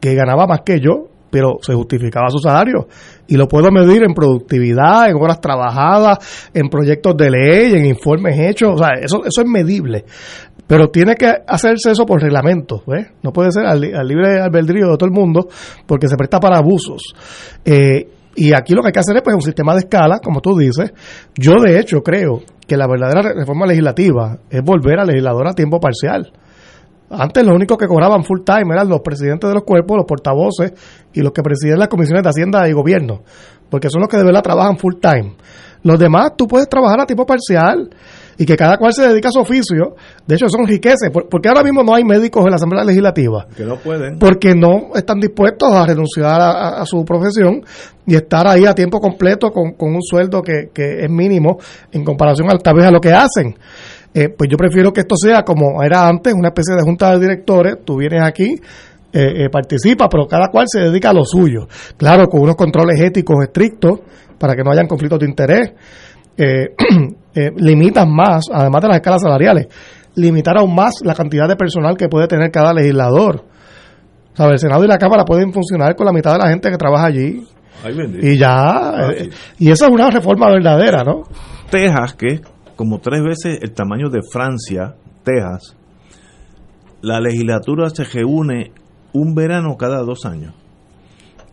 que ganaba más que yo, pero se justificaba su salario. Y lo puedo medir en productividad, en horas trabajadas, en proyectos de ley, en informes hechos. O sea, eso, eso es medible. Pero tiene que hacerse eso por reglamento. ¿ves? No puede ser al, libre albedrío de todo el mundo, porque se presta para abusos. Eh, y aquí lo que hay que hacer es pues, un sistema de escala, como tú dices. Yo, de hecho, creo que la verdadera reforma legislativa es volver al legislador a tiempo parcial. Antes los únicos que cobraban full time eran los presidentes de los cuerpos, los portavoces y los que presiden las comisiones de Hacienda y Gobierno, porque son los que de verdad trabajan full time. Los demás tú puedes trabajar a tiempo parcial y que cada cual se dedica a su oficio. De hecho, eso enriquece, por- porque ahora mismo no hay médicos en la Asamblea Legislativa Que no pueden. porque no están dispuestos a renunciar a, a- a su profesión y estar ahí a tiempo completo con, con un sueldo que, que es mínimo en comparación a, tal vez a lo que hacen. Eh, pues yo prefiero que esto sea como era antes, una especie de junta de directores, tú vienes aquí, eh, eh, participa, pero cada cual se dedica a lo suyo. Claro, con unos controles éticos estrictos para que no hayan conflictos de interés. Eh, eh, limitan más, además de las escalas salariales, limitar aún más la cantidad de personal que puede tener cada legislador. O sea, el Senado y la Cámara pueden funcionar con la mitad de la gente que trabaja allí. Ay. Y ya, eh, y esa es una reforma verdadera, ¿no? Texas, que como tres veces el tamaño de Francia, Texas, la legislatura se reúne un verano cada dos años.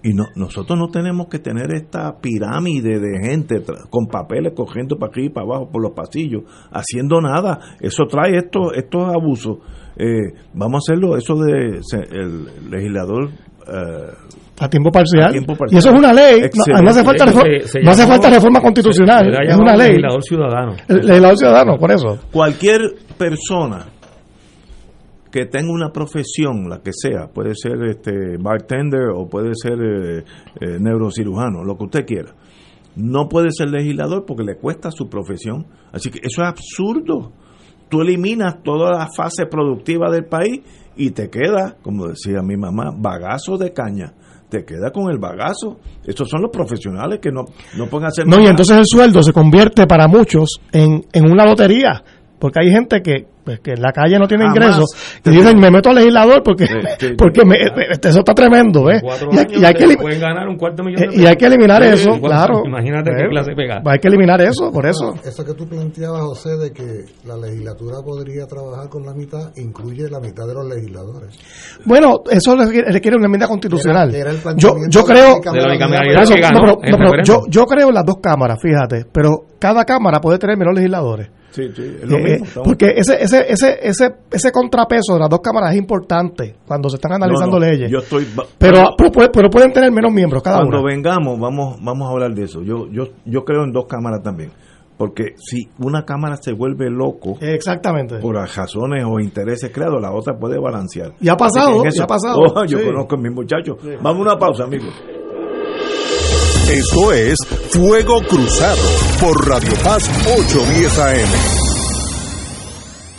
Y no, nosotros no tenemos que tener esta pirámide de gente con papeles cogiendo para aquí y para abajo por los pasillos, haciendo nada. Eso trae esto, estos abusos. Eh, vamos a hacerlo, eso de el legislador eh, A tiempo parcial. A tiempo Y eso es una ley. No, hace falta, De hecho, refor- se- se no hace llamó- falta reforma constitucional. se es una ley. legislador ciudadano. El legislador ciudadano, por eso. cualquier persona que tenga una profesión, la que sea, puede ser este bartender o puede ser eh, eh, neurocirujano, lo que usted quiera, no puede ser legislador porque le cuesta su profesión. Así que eso es absurdo. Tú eliminas toda la fase productiva del país y te queda, como decía mi mamá, bagazo de caña. Te queda con el bagazo. Estos son los profesionales que no, no pueden hacer No, y nada. entonces el sueldo se convierte para muchos en, en una lotería. Porque hay gente que, pues, que en la calle no tiene Jamás. ingresos y dicen, me meto al legislador porque, sí, porque me- este, eso está tremendo, Y, hay- años y hay que pueden ganar un cuarto millón de eh, y pesos. hay que eliminar Sí, eso, cuatro- claro. Imagínate qué clase pega. Hay que eliminar eso, por eso. Eso que tú planteabas, José, de que la legislatura podría trabajar con la mitad, incluye la mitad de los legisladores. Bueno, eso requiere, una enmienda constitucional. Era- era el yo, yo creo. yo, yo creo en las dos cámaras, fíjate, pero cada cámara puede tener menos legisladores. Sí, sí, es lo Eh, mismo, estamos- porque ese, ese, ese, ese, ese contrapeso de las dos cámaras es importante cuando se están analizando No, no, leyes. Yo estoy. pero, pero, puede- pero pueden tener menos miembros cada Cuando uno. vengamos, vamos, vamos a hablar de eso. Yo, yo, yo creo en dos cámaras también. Porque si una cámara se vuelve loco Exactamente. por las razones o intereses creados, la otra puede balancear. Y ha pasado, y ha pasado. Oh, yo Sí. conozco a mis muchachos. Vamos a una pausa, amigos. Esto es Fuego Cruzado por Radio Paz 810 AM.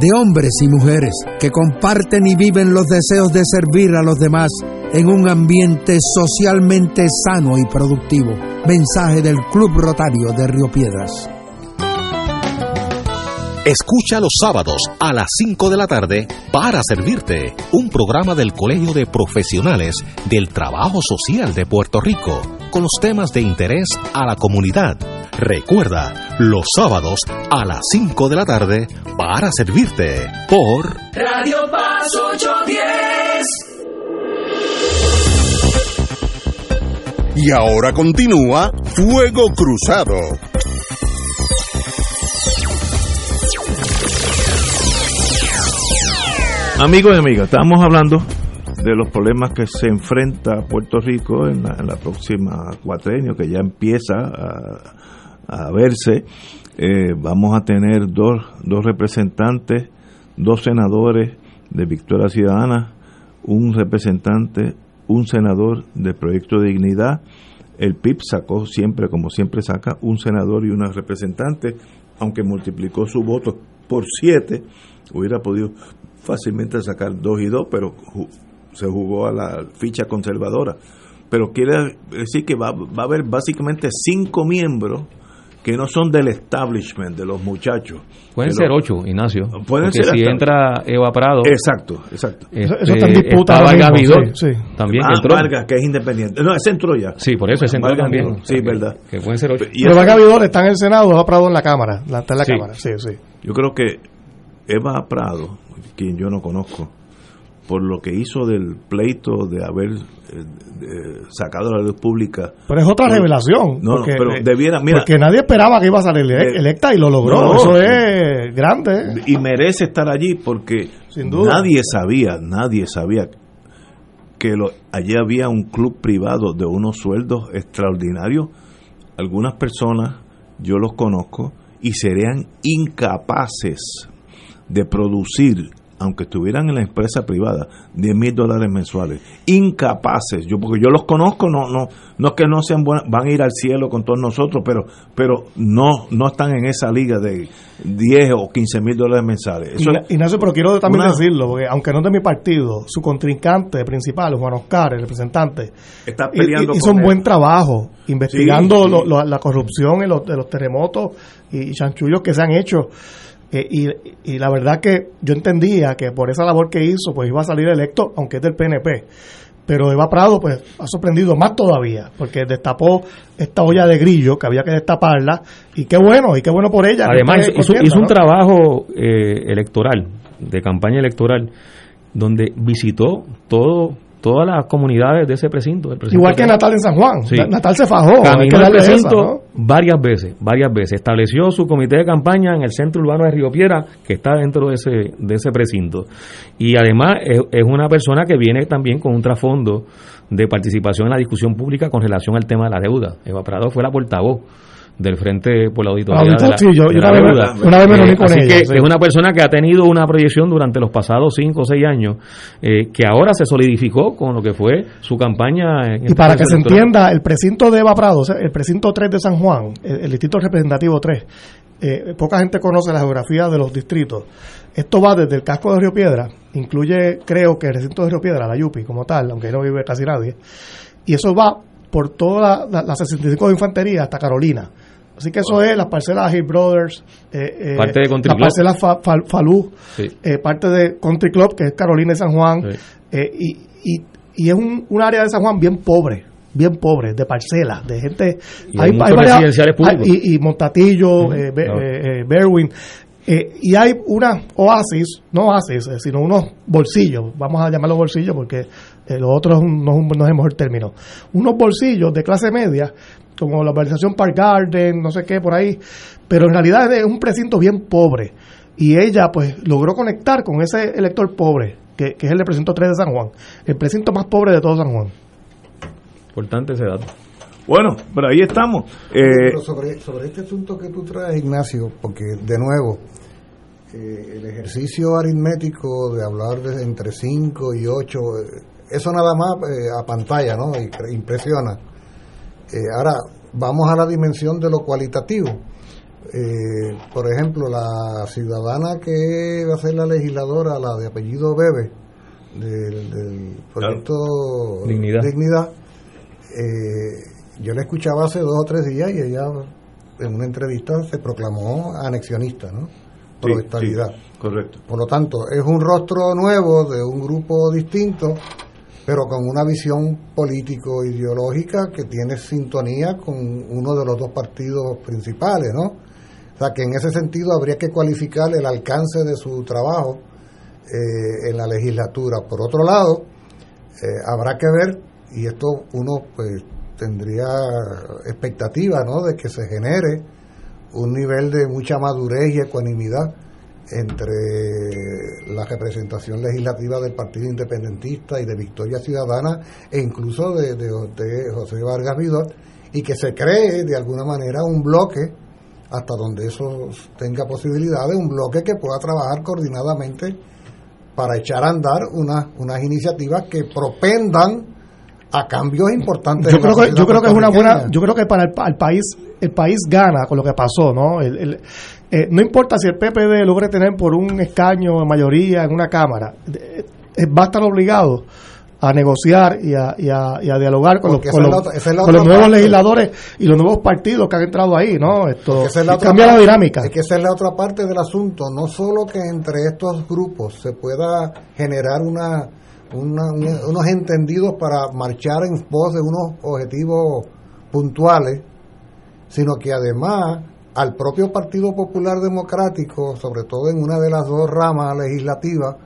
de hombres y mujeres, que comparten y viven los deseos de servir a los demás en un ambiente socialmente sano y productivo. Mensaje del Club Rotario de Río Piedras. Escucha los sábados a las 5 de la tarde para servirte un programa del Colegio de Profesionales del Trabajo Social de Puerto Rico, con los temas de interés a la comunidad. Recuerda, los sábados a las 5 de la tarde para servirte por Radio Paz 810. Y ahora continúa Fuego Cruzado. Amigos y amigas, estamos hablando de los problemas que se enfrenta Puerto Rico en la, próxima cuatrenio, que ya empieza a, a verse. Eh, vamos a tener dos, dos representantes, dos senadores de Victoria Ciudadana, un representante, un senador del Proyecto de Dignidad. El PIB sacó siempre, como siempre saca, un senador y una representante, aunque multiplicó su voto por siete, hubiera podido fácilmente sacar dos y dos, pero se jugó a la ficha conservadora. Pero quiere decir que va, va a haber básicamente cinco miembros que no son del establishment, de los muchachos. Pueden ser lo- ocho, Ignacio. Pueden porque ser si hasta- entra Eva Prado. Exacto, exacto. este, Eso- está en disputa Vargas Vidal, sí, sí. También Ah, que entró. Vargas, que es independiente. No, ese entró ya. Sí, por eso ese entró Vargas también. Sí, Que- verdad. Que pueden ser ocho. Y Pero Vargas Vidal está en el Senado, Eva Prado en la Cámara. La, está en la Sí. Cámara, sí, sí. Yo creo que Eva Prado, quien yo no conozco, por lo que hizo del pleito de haber eh, de- sacado a la luz pública. Pero es otra revelación. No, no, porque, pero eh, debiera, mira. porque nadie esperaba que iba a salir Eh, electa y lo logró. no, Eso es grande. ¿eh? y merece estar allí porque Sin duda. nadie sabía, nadie sabía que lo, allí había un club privado de unos sueldos extraordinarios. Algunas personas, yo los conozco, y serían incapaces de producir, aunque estuvieran en la empresa privada, 10 mil dólares mensuales. Incapaces, yo porque yo los conozco, no, no, no es que no sean buenas, van a ir al cielo con todos nosotros, pero, pero no, no están en esa liga de 10 o 15 mil dólares mensuales. Eso Igna- es- Ignacio, pero quiero también una- decirlo, porque aunque no es de mi partido, su contrincante principal, Juan Oscar, el representante, Está peleando hi- hizo un él. buen trabajo investigando Sí, sí. lo- lo- la corrupción en los, de los terremotos y chanchullos que se han hecho. Eh, y, y la verdad que yo entendía que por esa labor que hizo, pues iba a salir electo, aunque es del PNP. Pero Eva Prado, pues, ha sorprendido más todavía, porque destapó esta olla de grillo que había que destaparla, y qué bueno, y qué bueno por ella. Además, hizo, hizo un trabajo eh, electoral, de campaña electoral, donde visitó todo todas las comunidades de ese precinto. del precinto Igual que Natal en San Juan. Sí. Natal se fajó. Caminó el esa, precinto ¿no? varias veces, varias veces. Estableció su comité de campaña en el centro urbano de Río Piedra, que está dentro de ese, de ese precinto. Y además es, es una persona que viene también con un trasfondo de participación en la discusión pública con relación al tema de la deuda. Eva Prado fue la portavoz del Frente por la Auditoría de la, sí, yo- de yo la una vez una vez me reuní Eh, con así ella, que sí. es una persona que ha tenido una proyección durante los pasados cinco o seis años, eh, que ahora se solidificó con lo que fue su campaña. En Y este para que se entienda, el precinto de Eva Prado, o sea, el precinto 3 de San Juan, el, el distrito representativo 3, eh, poca gente conoce la geografía de los distritos. Esto va desde el casco de Río Piedra, incluye, creo que el recinto de Río Piedra, la Yupi como tal, aunque ahí no vive casi nadie, y eso va por toda la, la, la 65 de Infantería hasta Carolina. Así que eso es las parcelas Hill Brothers, eh, eh, Parte de Country las parcelas Fa- Fa- Falú, Sí. eh, parte de Country Club, que es Carolina y San Juan, eh, y, y, y es un, un área de San Juan bien pobre, bien pobre, de parcelas, de gente... Y hay muchos residenciales públicos. hay- y, y Montatillo, Be- eh, Berwin, eh, y hay una oasis, no oasis, eh, sino unos bolsillos, vamos a llamarlos bolsillos porque eh, lo otro es un- no, no es el mejor término, unos bolsillos de clase media, como la organización Park Garden, no sé qué, por ahí, pero en realidad es un precinto bien pobre. Y ella, pues, logró conectar con ese elector pobre, que, que es el del precinto 3 de San Juan, el precinto más pobre de todo San Juan. Importante ese dato. Bueno, pero ahí estamos. Eh, Pero sobre, sobre este asunto que tú traes, Ignacio, porque de nuevo, eh, el ejercicio aritmético de hablar de entre 5 y 8, eso nada más eh, a pantalla, ¿no? Y impresiona. Eh, ahora, vamos a la dimensión de lo cualitativo. Eh, por ejemplo, la ciudadana que va a ser la legisladora, la de apellido Bebe, del, del proyecto Dignidad. Dignidad, eh, yo la escuchaba hace dos o tres días y ella en una entrevista se proclamó anexionista, ¿no? Pro Sí, sí, correcto. Por lo tanto, es un rostro nuevo de un grupo distinto pero con una visión político-ideológica que tiene sintonía con uno de los dos partidos principales, ¿no? O sea que en ese sentido habría que cualificar el alcance de su trabajo eh, en la legislatura. Por otro lado, eh, habrá que ver, y esto uno pues tendría expectativa, ¿no? De que se genere un nivel de mucha madurez y ecuanimidad entre la representación legislativa del Partido Independentista y de Victoria Ciudadana e incluso de, José Vargas Vidor y que se cree de alguna manera un bloque hasta donde eso tenga posibilidades, un bloque que pueda trabajar coordinadamente para echar a andar unas, unas iniciativas que propendan a cambios importantes. Yo creo que yo creo que es una buena, yo creo que para el, país el país gana con lo que pasó, ¿no? El, eh, no importa si el PPD logre tener por un escaño de mayoría en una cámara, eh, va a estar obligado a negociar y a, y a, dialogar con, los, con, los, nuevos legisladores y los nuevos partidos que han entrado ahí, ¿no? Esto cambia la dinámica. Hay que ser la otra parte del asunto, no solo que entre estos grupos se pueda generar una unos entendidos para marchar en pos de unos objetivos puntuales, sino que además al propio Partido Popular Democrático, sobre todo en una de las dos ramas legislativas,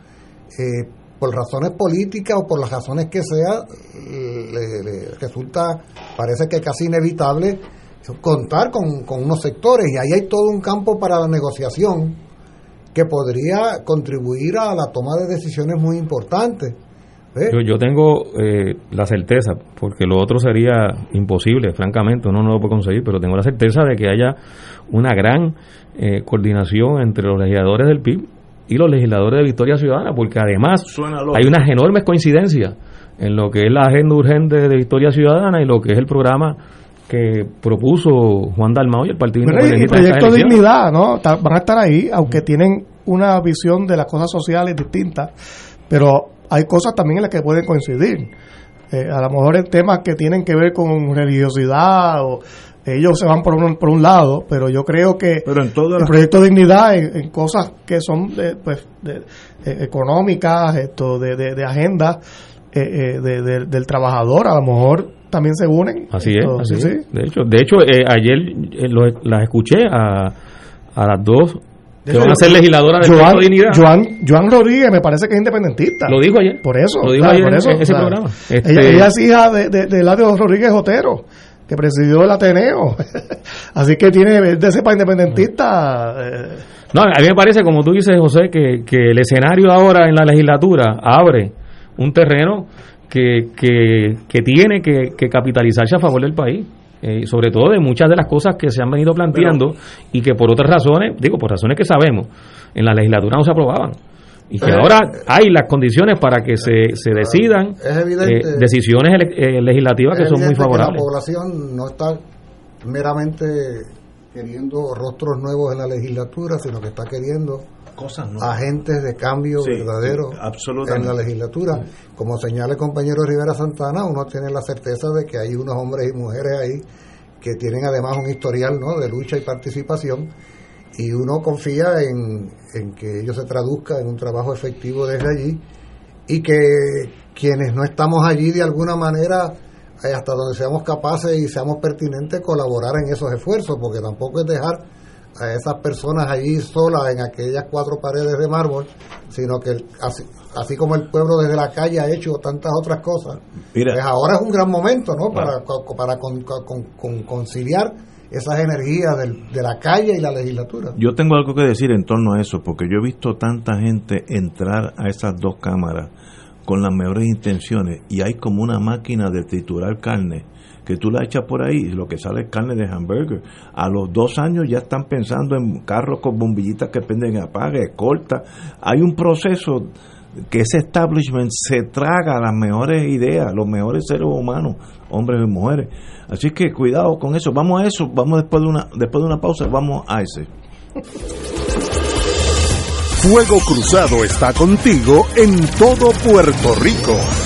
eh, por razones políticas o por las razones que sea, le, resulta, parece que casi inevitable contar con, con unos sectores y ahí hay todo un campo para la negociación que podría contribuir a la toma de decisiones muy importantes. Yo, yo tengo eh, la certeza, porque lo otro sería imposible, francamente, uno no lo puede conseguir, pero tengo la certeza de que haya una gran eh, coordinación entre los legisladores del PIB y los legisladores de Victoria Ciudadana, porque además hay unas enormes coincidencias en lo que es la agenda urgente de Victoria Ciudadana y lo que es el programa que propuso Juan Dalmao y el Partido Independiente. Y Proyecto de Dignidad, ¿no? Van a estar ahí, aunque tienen una visión de las cosas sociales distintas, pero hay cosas también en las que pueden coincidir. Eh, a lo mejor en temas que tienen que ver con religiosidad o ellos se van por un, por un lado, pero yo creo que el proyecto de dignidad en, cosas que son de, pues, de, económicas, esto de, de, agenda eh, eh del trabajador, a lo mejor también se unen. Así es, así De hecho, de hecho eh, ayer las escuché a, a las dos que van a ser legisladoras de Joan, dignidad. Joan, Joan Rodríguez me parece que es independentista. Lo dijo ayer. Por eso. Lo dijo ayer por eso, en ese programa. Este... Ella, es hija de, de, de Rodríguez Otero, que presidió el Ateneo. Así que tiene de cepa independentista. Eh. No, a mí me parece, como tú dices, José, que, que el escenario ahora en la legislatura abre un terreno que, que, que tiene que, que capitalizarse a favor del país. Eh, sobre todo de muchas de las cosas que se han venido planteando y que por otras razones, digo, por razones que sabemos, en la legislatura no se aprobaban. Y que ahora hay las condiciones para que se, se decidan eh, decisiones eh, legislativas que son muy favorables. la población no está meramente queriendo rostros nuevos en la legislatura, sino que está queriendo cosas agentes de cambio verdadero en la legislatura. Como señala el compañero Rivera Santana, uno tiene la certeza de que hay unos hombres y mujeres ahí que tienen además un historial ¿no? de lucha y participación y uno confía en, en que ello se traduzca en un trabajo efectivo desde allí y que quienes no estamos allí de alguna manera eh, hasta donde seamos capaces y seamos pertinentes colaborar en esos esfuerzos porque tampoco es dejar a esas personas allí solas en aquellas cuatro paredes de mármol, sino que así, así como el pueblo desde la calle ha hecho tantas otras cosas, pues ahora es un gran momento ¿no? para, para con, conciliar esas energías de la calle y la legislatura. Yo tengo algo que decir en torno a eso, porque yo he visto tanta gente entrar a esas dos cámaras con las mejores intenciones y hay como una máquina de triturar carne que tú la echas por ahí y lo que sale es carne de hamburger. A los dos años ya están pensando en carros con bombillitas que prenden apague, corta. Hay un proceso que ese establishment se traga las mejores ideas, los mejores seres humanos, hombres y mujeres. Así que cuidado con eso. Vamos a eso, vamos después de una después de una pausa, vamos a ese. Fuego Cruzado está contigo en todo Puerto Rico.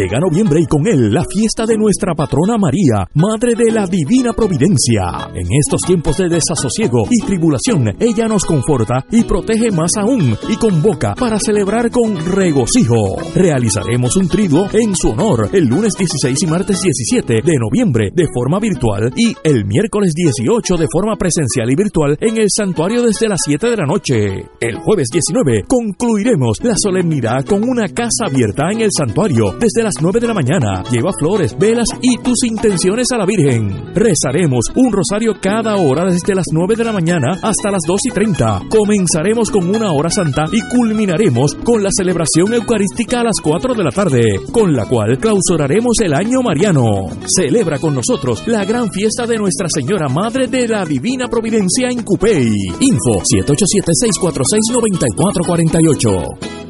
Llega noviembre y con él la fiesta de nuestra patrona María, Madre de la Divina Providencia. En estos tiempos de desasosiego y tribulación, ella nos conforta y protege más aún y convoca para celebrar con regocijo. Realizaremos un triduo en su honor el lunes 16 y martes 17 de noviembre de forma virtual y el miércoles 18 de forma presencial y virtual en el santuario desde las 7 de la noche. El jueves 19 concluiremos la solemnidad con una casa abierta en el santuario desde las 9 de la mañana. Lleva flores, velas y tus intenciones a la Virgen. Rezaremos un rosario cada hora desde las 9 de la mañana hasta las 2 y 30. Comenzaremos con una hora santa y culminaremos con la celebración eucarística a las 4 de la tarde, con la cual clausuraremos el año mariano. Celebra con nosotros la gran fiesta de Nuestra Señora Madre de la Divina Providencia en Cupey. Info 787-646-9448.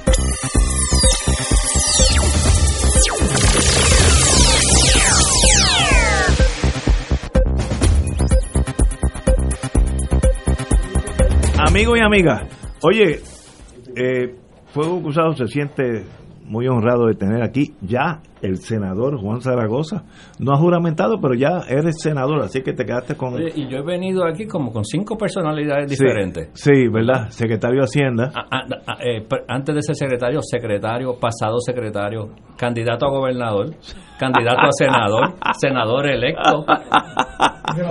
Amigos y amigas, oye, eh, Fuego Cruzado se siente muy honrado de tener aquí ya el senador Juan Zaragoza. No ha juramentado, pero ya eres senador, así que te quedaste con... Y yo he venido aquí como con cinco personalidades Sí, diferentes. Sí, ¿verdad? Secretario de Hacienda. Ah, ah, ah, eh, antes de ser secretario, secretario, pasado secretario, candidato a gobernador, candidato a senador, senador electo. Pero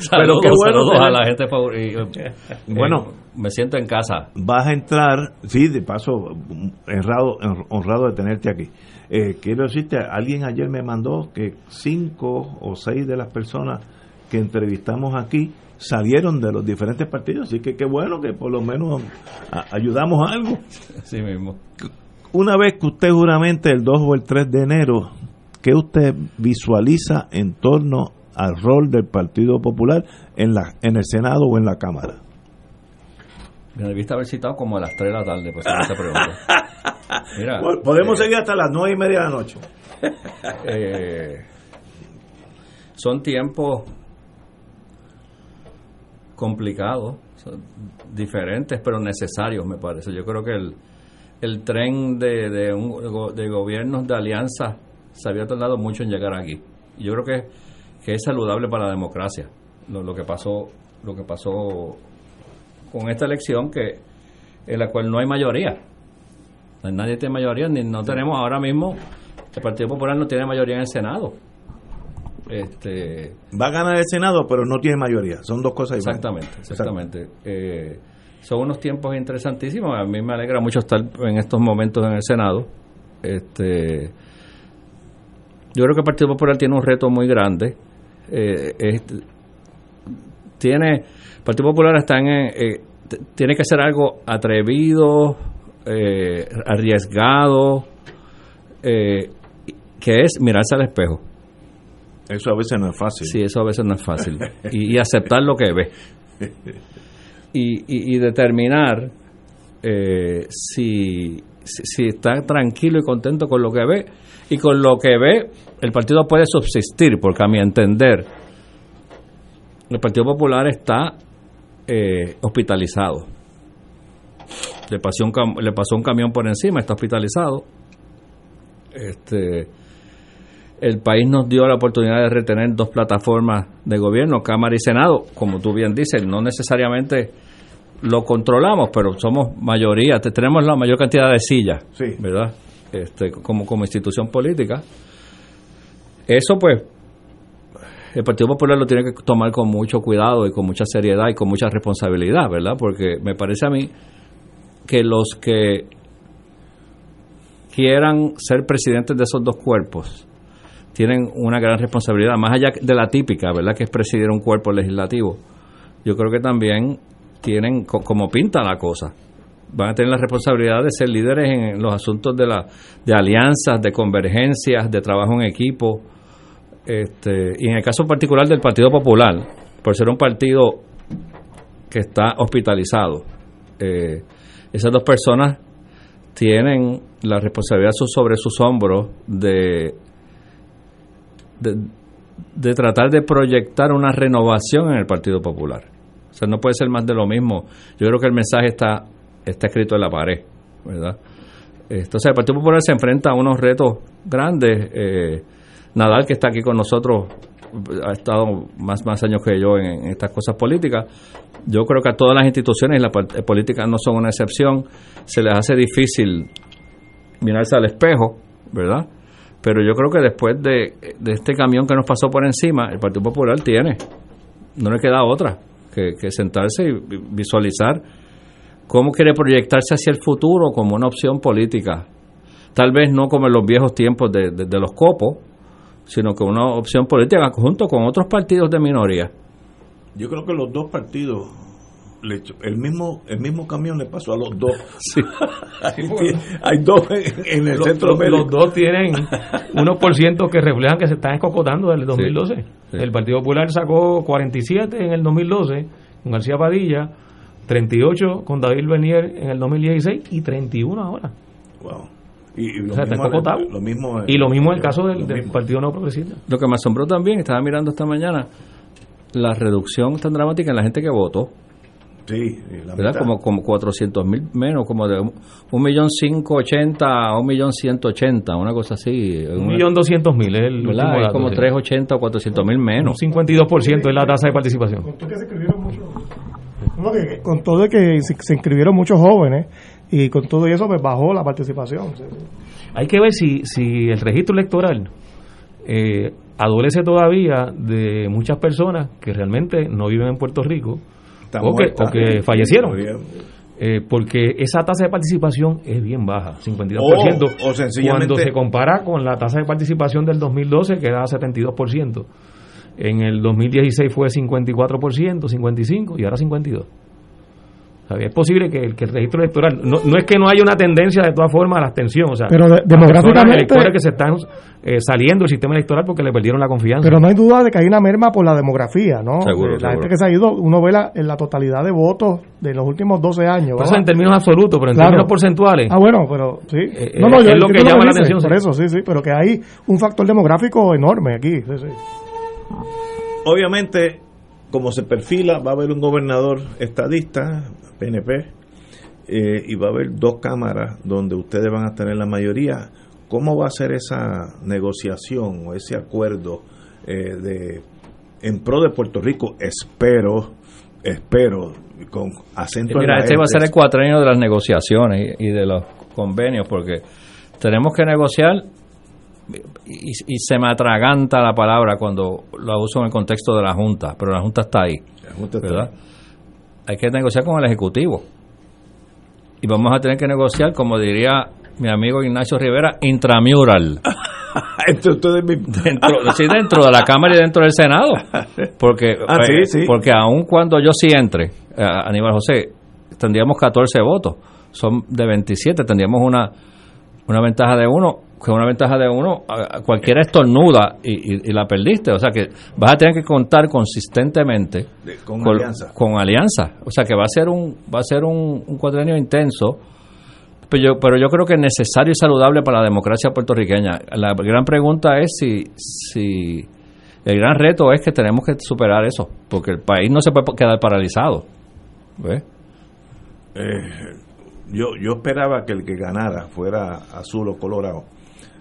saludos, qué bueno saludos a la gente favor- y, eh, Bueno. eh, me siento en casa. Vas a entrar, sí, de paso, honrado, honrado de tenerte aquí. Eh, quiero decirte, alguien ayer me mandó que cinco o seis de las personas que entrevistamos aquí salieron de los diferentes partidos, así que qué bueno que por lo menos a- ayudamos a algo. Así mismo. Una vez que usted juramente el 2 o el 3 de enero, ¿qué usted visualiza en torno al rol del Partido Popular en, la, en el Senado o en la Cámara? Me debiste haber citado como a las 3 de la tarde, pues esta pregunta. Mira, Podemos eh, seguir hasta las nueve y media de la noche. eh, son tiempos complicados, diferentes pero necesarios, me parece. Yo creo que el, el tren de, de, un- de gobiernos de alianza se había tardado mucho en llegar aquí. Yo creo que, que es saludable para la democracia lo, lo que pasó lo que pasó con esta elección que en la cual no hay mayoría. Nadie tiene mayoría, ni no tenemos ahora mismo el Partido Popular no tiene mayoría en el Senado. Este, Va a ganar el Senado, pero no tiene mayoría. Son dos cosas diferentes. Exactamente, exactamente. Eh, son unos tiempos interesantísimos. A mí me alegra mucho estar en estos momentos en el Senado. Este, yo creo que el Partido Popular tiene un reto muy grande. Eh, es- tiene, el Partido Popular está en, eh, tiene que hacer algo atrevido, eh, arriesgado, eh, que es mirarse al espejo. Eso a veces no es fácil. Sí, eso a veces no es fácil. y, y aceptar lo que ve. Y, y- y determinar eh, si, si, si está tranquilo y contento con lo que ve. Y con lo que ve, el partido puede subsistir, porque a mi entender, el Partido Popular está eh, hospitalizado. Le pasó, un, cam- le pasó un camión por encima, está hospitalizado. Este, el país nos dio la oportunidad de retener dos plataformas de gobierno, Cámara y Senado, como tú bien dices, no necesariamente lo controlamos, pero somos mayoría, te- tenemos la mayor cantidad de sillas, ¿verdad? Este, como, como institución política. Eso pues, el Partido Popular lo tiene que tomar con mucho cuidado y con mucha seriedad y con mucha responsabilidad, ¿verdad? Porque me parece a mí que los que quieran ser presidentes de esos dos cuerpos tienen una gran responsabilidad, más allá de la típica, ¿verdad? Que es presidir un cuerpo legislativo. Yo creo que también tienen, co- como pinta la cosa, van a tener la responsabilidad de ser líderes en los asuntos de, la, de alianzas, de convergencias, de trabajo en equipo. Este, y en el caso particular del Partido Popular, por ser un partido que está hospitalizado, eh, esas dos personas tienen la responsabilidad so- sobre sus hombros de, de, de tratar de proyectar una renovación en el Partido Popular. O sea, no puede ser más de lo mismo. Yo creo que el mensaje está, está escrito en la pared, ¿verdad? Entonces, el Partido Popular se enfrenta a unos retos grandes. Eh, Nadal, que está aquí con nosotros, ha estado más, más años que yo en, estas cosas políticas. Yo creo que a todas las instituciones, la política no son una excepción, se les hace difícil mirarse al espejo, ¿verdad? Pero yo creo que después de, de este camión que nos pasó por encima, el Partido Popular tiene, no le queda otra que, sentarse y vi- visualizar cómo quiere proyectarse hacia el futuro como una opción política. Tal vez no como en los viejos tiempos de- de los copos, sino como una opción política junto con otros partidos de minoría. Yo creo que los dos partidos, el mismo el mismo camión le pasó a los dos. hay, hay dos en, en el Los- centro los, dos tienen unos por ciento que reflejan que se están escocotando desde el 2012. sí. El Partido Popular sacó 47 en el 2012 con García Padilla, 38 con David Bernier en el 2016 y 31 ahora. Wow. Y, y lo O sea, está mismo- lo mismo y lo mismo en el caso del. Partido No Progresista. Lo que me asombró también, estaba mirando esta mañana, la reducción tan dramática en la gente que votó. Sí, la ¿verdad? mitad. Como, como 400 mil menos, como de un- un millón cinco ochenta a un millón ciento ochenta, una cosa así. Un millón doscientos mil es el ¿verdad? último Es como sí. 380 o 400 mil menos. Un 52% es la tasa de participación. Contó que se inscribieron muchos. No, que- que con todo que se inscribieron muchos jóvenes y con todo eso pues bajó la participación. Hay que ver si, si el registro electoral eh, adolece todavía de muchas personas que realmente no viven en Puerto Rico o que, muertas. o que fallecieron. Eh, porque esa tasa de participación es bien baja, 52%. O- o sencillamente- Cuando se compara con la tasa de participación del 2012, que era 72%. En el 2016 fue 54%, 55% y ahora 52%. Es posible que el, que el registro electoral, no, no es que no haya una tendencia de todas formas a la abstención, o sea, Pero de- demográficamente- personas, electores que se están eh, saliendo del sistema electoral porque le perdieron la confianza. Pero no hay duda de que hay una merma por la demografía, ¿no? Seguro, Eh, la seguro. gente que se ha ido, uno ve la, en la totalidad de votos de los últimos 12 años. ¿verdad? en términos absolutos, pero en Claro. términos porcentuales. Ah, bueno, pero sí. eh, no, no, es yo lo que llama la dice, atención, Por sí. eso, sí, sí, pero que hay un factor demográfico enorme aquí. sí, sí. Obviamente, como se perfila, va a haber un gobernador estadista, PNP, eh, y va a haber dos cámaras donde ustedes van a tener la mayoría. ¿Cómo va a ser esa negociación o ese acuerdo eh, de en pro de Puerto Rico? Espero, espero, con acento en Mira, la este va a ser el cuatrenio de las negociaciones y, y de los convenios, porque tenemos que negociar y, y se me atraganta la palabra cuando la uso en el contexto de la Junta, pero la Junta está ahí, ¿verdad? Hay que negociar con el Ejecutivo. Y vamos a tener que negociar, como diría mi amigo Ignacio Rivera, intramural. dentro, sí, dentro de la Cámara y dentro del Senado. Porque, Ah, sí, eh, sí. porque aun cuando yo sí entre, eh, Aníbal José, tendríamos 14 votos. Son de 27, tendríamos una, una ventaja de uno. Que una ventaja de uno, cualquiera estornuda y, y- y la perdiste. O sea que vas a tener que contar consistentemente con alianza. con alianza. O sea que va a ser un, va a ser un, un cuadrenio intenso. Pero yo, pero yo creo que es necesario y saludable para la democracia puertorriqueña. La gran pregunta es si, si el gran reto es que tenemos que superar eso, porque el país no se puede quedar paralizado. ¿Ves? Eh, yo, yo esperaba que el que ganara fuera azul o colorado.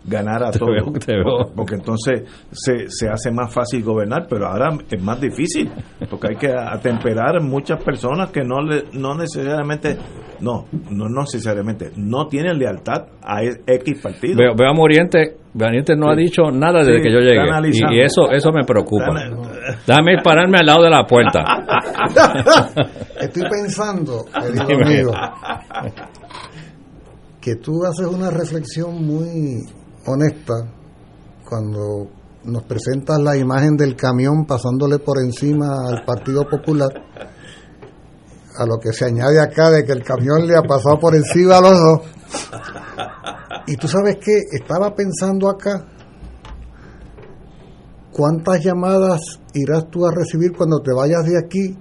Ganara Te todo. veo, te veo. Porque entonces se, se hace más fácil gobernar, pero ahora es más difícil. Porque hay que atemperar muchas personas que no le, no necesariamente, no, no necesariamente, no tienen lealtad a e- X partido. Veo, veo a Moriente, Moriente no ha dicho nada desde Sí, que yo llegué. Y, y eso, eso me preocupa. Déjame pararme al lado de la puerta. Estoy pensando, querido Dime. amigo, que tú haces una reflexión muy honesta cuando nos presentas la imagen del camión pasándole por encima al Partido Popular, a lo que se añade acá de que el camión le ha pasado por encima a los dos. Y tú sabes que estaba pensando acá, ¿cuántas llamadas irás tú a recibir cuando te vayas de aquí?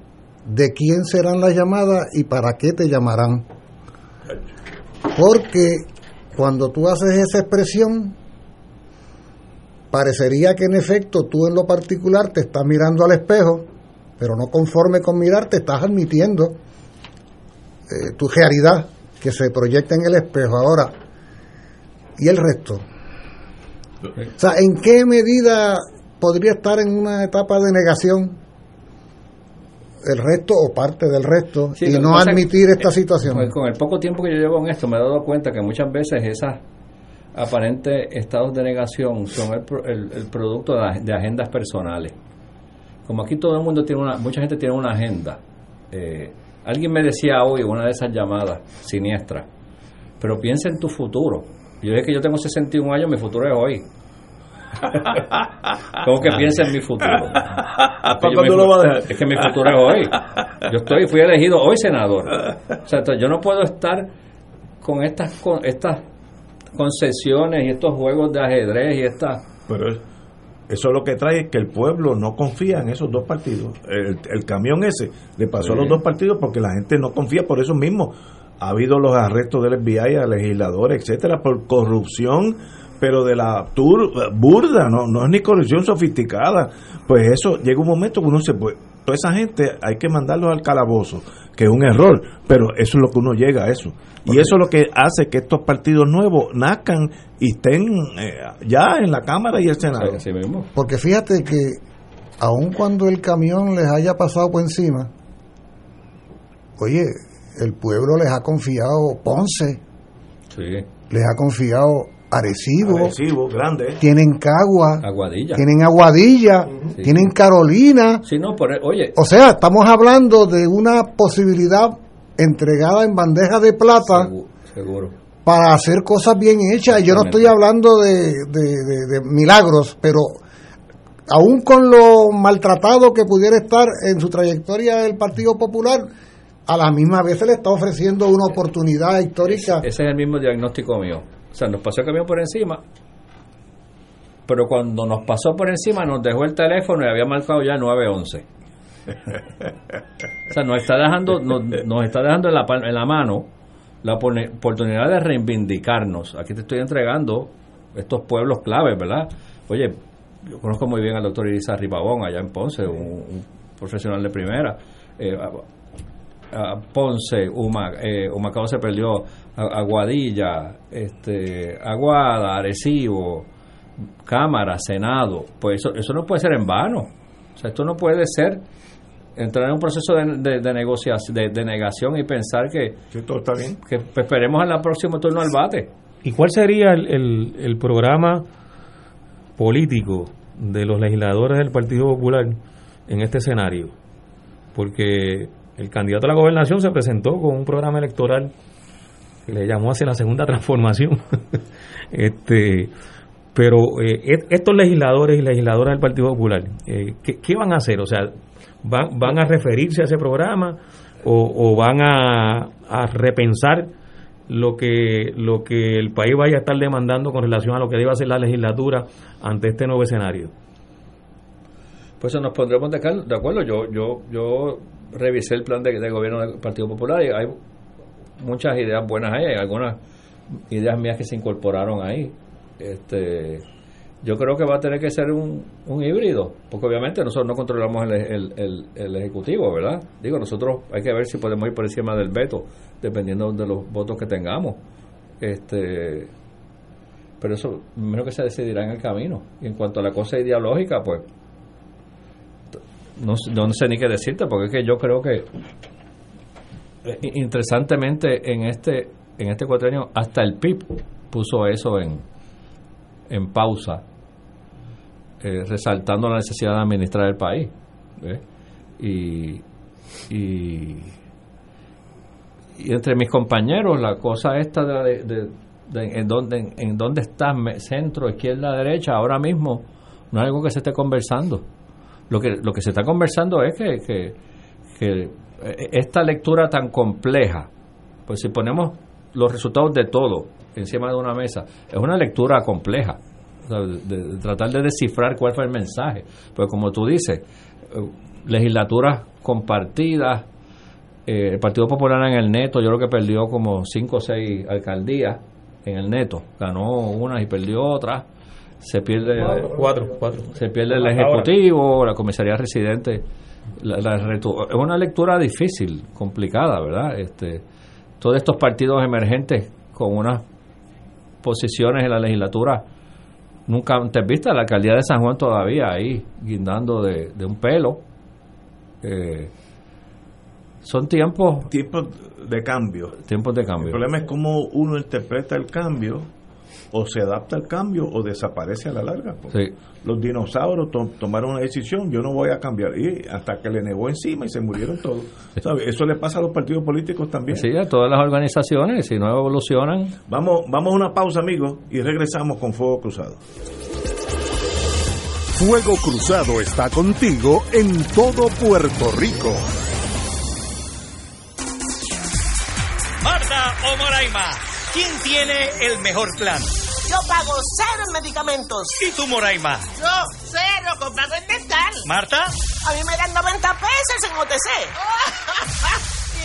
¿De quién serán las llamadas y para qué te llamarán? Porque cuando tú haces esa expresión, parecería que en efecto tú en lo particular te estás mirando al espejo, pero no conforme con mirarte, estás admitiendo eh, tu realidad que se proyecta en el espejo. Ahora, ¿y el resto? O sea, ¿en qué medida podría estar en una etapa de negación el resto o parte del resto Sí, y no admitir esta situación? Con, con el poco tiempo que yo llevo en esto, me he dado cuenta que muchas veces esas aparentes estados de negación son el, el- el producto de, ag- de agendas personales. Como aquí todo el mundo tiene una, mucha gente tiene una agenda. Eh, alguien me decía hoy, una de esas llamadas siniestras, pero piensa en tu futuro. Yo dije que yo tengo 61 años, mi futuro es hoy. ¿Cómo que piensa en mi futuro? ¿Para Yo, cuándo mi lo fu- va a dejar? Es que mi futuro es hoy. Yo estoy, fui elegido hoy senador. O sea, yo no puedo estar con estas con estas concesiones y estos juegos de ajedrez y estas Pero es- eso lo que trae es que el pueblo no confía en esos dos partidos. El, el camión ese le pasó a los dos partidos porque la gente no confía por eso mismo. Ha habido los arrestos del FBI a legisladores, etcétera, por corrupción, pero de la tur burda, no, no es ni corrupción sofisticada. Pues eso llega un momento que uno se puede. Toda esa gente hay que mandarlos al calabozo, que es un error, pero eso es lo que uno llega a eso. Y eso es lo que hace que estos partidos nuevos nazcan y estén eh, ya en la Cámara y el Senado. Porque fíjate que aun cuando el camión les haya pasado por encima, oye, el pueblo les ha confiado Ponce, les ha confiado Arecibo, Arecibo, grande. tienen Cagua, Aguadilla. tienen Aguadilla, Sí. tienen Carolina. Sí, no, por, oye, O sea, estamos hablando de una posibilidad entregada en bandeja de plata seguro. para hacer cosas bien hechas. Y yo no estoy hablando de, de- de- de milagros, pero aún con lo maltratado que pudiera estar en su trayectoria el Partido Popular, a la misma vez se le está ofreciendo una oportunidad histórica. Ese es el mismo diagnóstico mío. O sea, nos pasó el camión por encima, pero cuando nos pasó por encima nos dejó el teléfono y había marcado ya 911. O sea, nos está dejando, nos, nos está dejando en la, mano la oportunidad de reivindicarnos. Aquí te estoy entregando estos pueblos claves, ¿verdad? Oye, yo conozco muy bien al doctor Irisa Ripabón allá en Ponce, un, un profesional de primera. Eh, a- Ponce, Huma, eh, Humacao se perdió, Aguadilla, este, Aguada, Arecibo, Cámara, Senado, pues eso, eso no puede ser en vano. O sea, esto no puede ser entrar en un proceso de, de, de negociación, de, de negación y pensar que, todo está bien. que esperemos en el próximo turno al bate. ¿Y cuál sería el, el- el programa político de los legisladores del Partido Popular en este escenario, porque el candidato a la gobernación se presentó con un programa electoral que le llamó hacia la segunda transformación. este, pero eh, estos legisladores y legisladoras del Partido Popular, eh, ¿qué, van a hacer? O sea, ¿van, van a referirse a ese programa o, van a, a, repensar lo que, lo que el país vaya a estar demandando con relación a lo que debe hacer la legislatura ante este nuevo escenario? Pues nos pondremos de, acuerdo. Yo, yo, yo revisé el plan de, gobierno del Partido Popular y hay muchas ideas buenas ahí, hay algunas ideas mías que se incorporaron ahí. Este, yo creo que va a tener que ser un, híbrido, porque obviamente nosotros no controlamos el, el, el, Ejecutivo, ¿verdad? Digo, nosotros hay que ver si podemos ir por encima del veto, dependiendo de los votos que tengamos. Este, pero eso, menos que se decidirá en el camino. Y en cuanto a la cosa ideológica, pues no, no sé ni qué decirte, porque es que yo creo que eh, interesantemente en este en este cuatrenio hasta el PIB puso eso en, en pausa, eh, resaltando la necesidad de administrar el país. Y, y, entre mis compañeros, la cosa esta de, de, en, dónde, en dónde está centro, izquierda, derecha, ahora mismo no es algo que se esté conversando. Lo que, lo que se está conversando es que, que, esta lectura tan compleja, pues si ponemos los resultados de todo encima de una mesa, es una lectura compleja. de, tratar de descifrar cuál fue el mensaje. Pues como tú dices, eh, legislaturas compartidas, eh, el Partido Popular en el neto, yo creo que perdió como cinco o seis alcaldías en el neto, ganó unas y perdió otras se pierde cuatro, cuatro, se pierde el ejecutivo, la comisaría residente. es una lectura difícil, complicada, ¿verdad? Este, todos estos partidos emergentes con unas posiciones en la legislatura nunca antes vistas, la alcaldía de San Juan todavía ahí guindando de, un pelo. Eh, son tiempos tiempos de cambio tiempos de cambio el problema es cómo uno interpreta el cambio o se adapta al cambio o desaparece a la larga. Los dinosaurios tomaron una decisión, yo no voy a cambiar, y hasta que le negó encima y se murieron todos. Eso le pasa a los partidos políticos también. Sí, a todas las organizaciones, si no evolucionan. Vamos, vamos a una pausa, amigos, y regresamos con Fuego Cruzado. Fuego Cruzado está contigo en todo Puerto Rico. Marta o Moraima, ¿quién tiene el mejor plan? Yo pago cero en medicamentos. ¿Y tú, Moraima? Yo, cero, comprado en dental. ¿Marta? A mí me dan 90 pesos en OTC.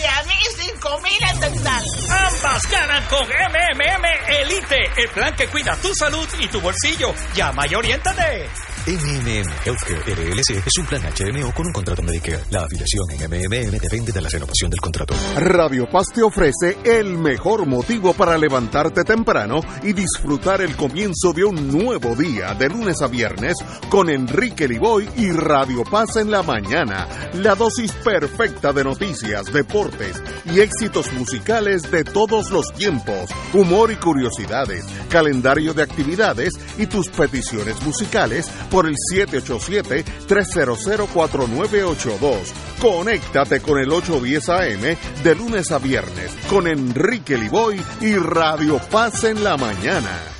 y a mí 5 mil en dental. Ambas ganan con MMM Elite, el plan que cuida tu salud y tu bolsillo. Llama y oriéntate. MMM Healthcare LLC es un plan HMO con un contrato Medicare. La afiliación en MMM depende de la renovación del contrato. Radio Paz te ofrece el mejor motivo para levantarte temprano y disfrutar el comienzo de un nuevo día de lunes a viernes con Enrique Liboy y Radio Paz en la mañana. La dosis perfecta de noticias, deportes y éxitos musicales de todos los tiempos, humor y curiosidades, calendario de actividades y tus peticiones musicales por el 787-300-4982. Conéctate con el 810 AM de lunes a viernes con Enrique Liboy y Radio Paz en la mañana.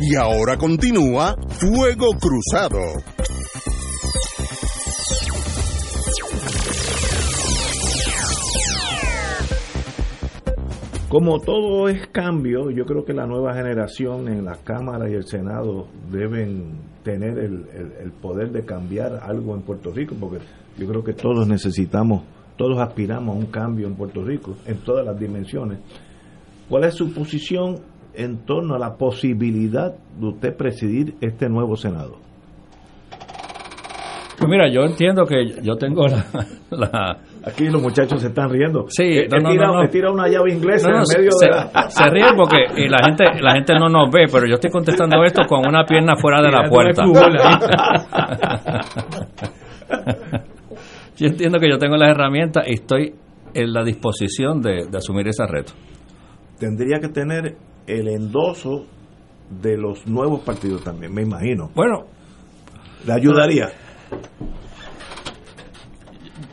Y ahora continúa Fuego Cruzado. Como todo es cambio, yo creo que la nueva generación en la Cámara y el Senado deben tener el, el, poder de cambiar algo en Puerto Rico, porque yo creo que todos necesitamos, todos aspiramos a un cambio en Puerto Rico, en todas las dimensiones. ¿Cuál es su posición en torno a la posibilidad de usted presidir este nuevo Senado? Pues mira, yo entiendo que yo tengo la, Aquí los muchachos se están riendo. Sí, he, tira, una llave inglesa en medio se, de la... se ríen porque y la gente la gente no nos ve, pero yo estoy contestando esto con una pierna fuera de la puerta. yo entiendo que yo tengo las herramientas y estoy en la disposición de, de asumir ese reto. Tendría que tener el endoso de los nuevos partidos también, me imagino. Bueno, le ayudaría.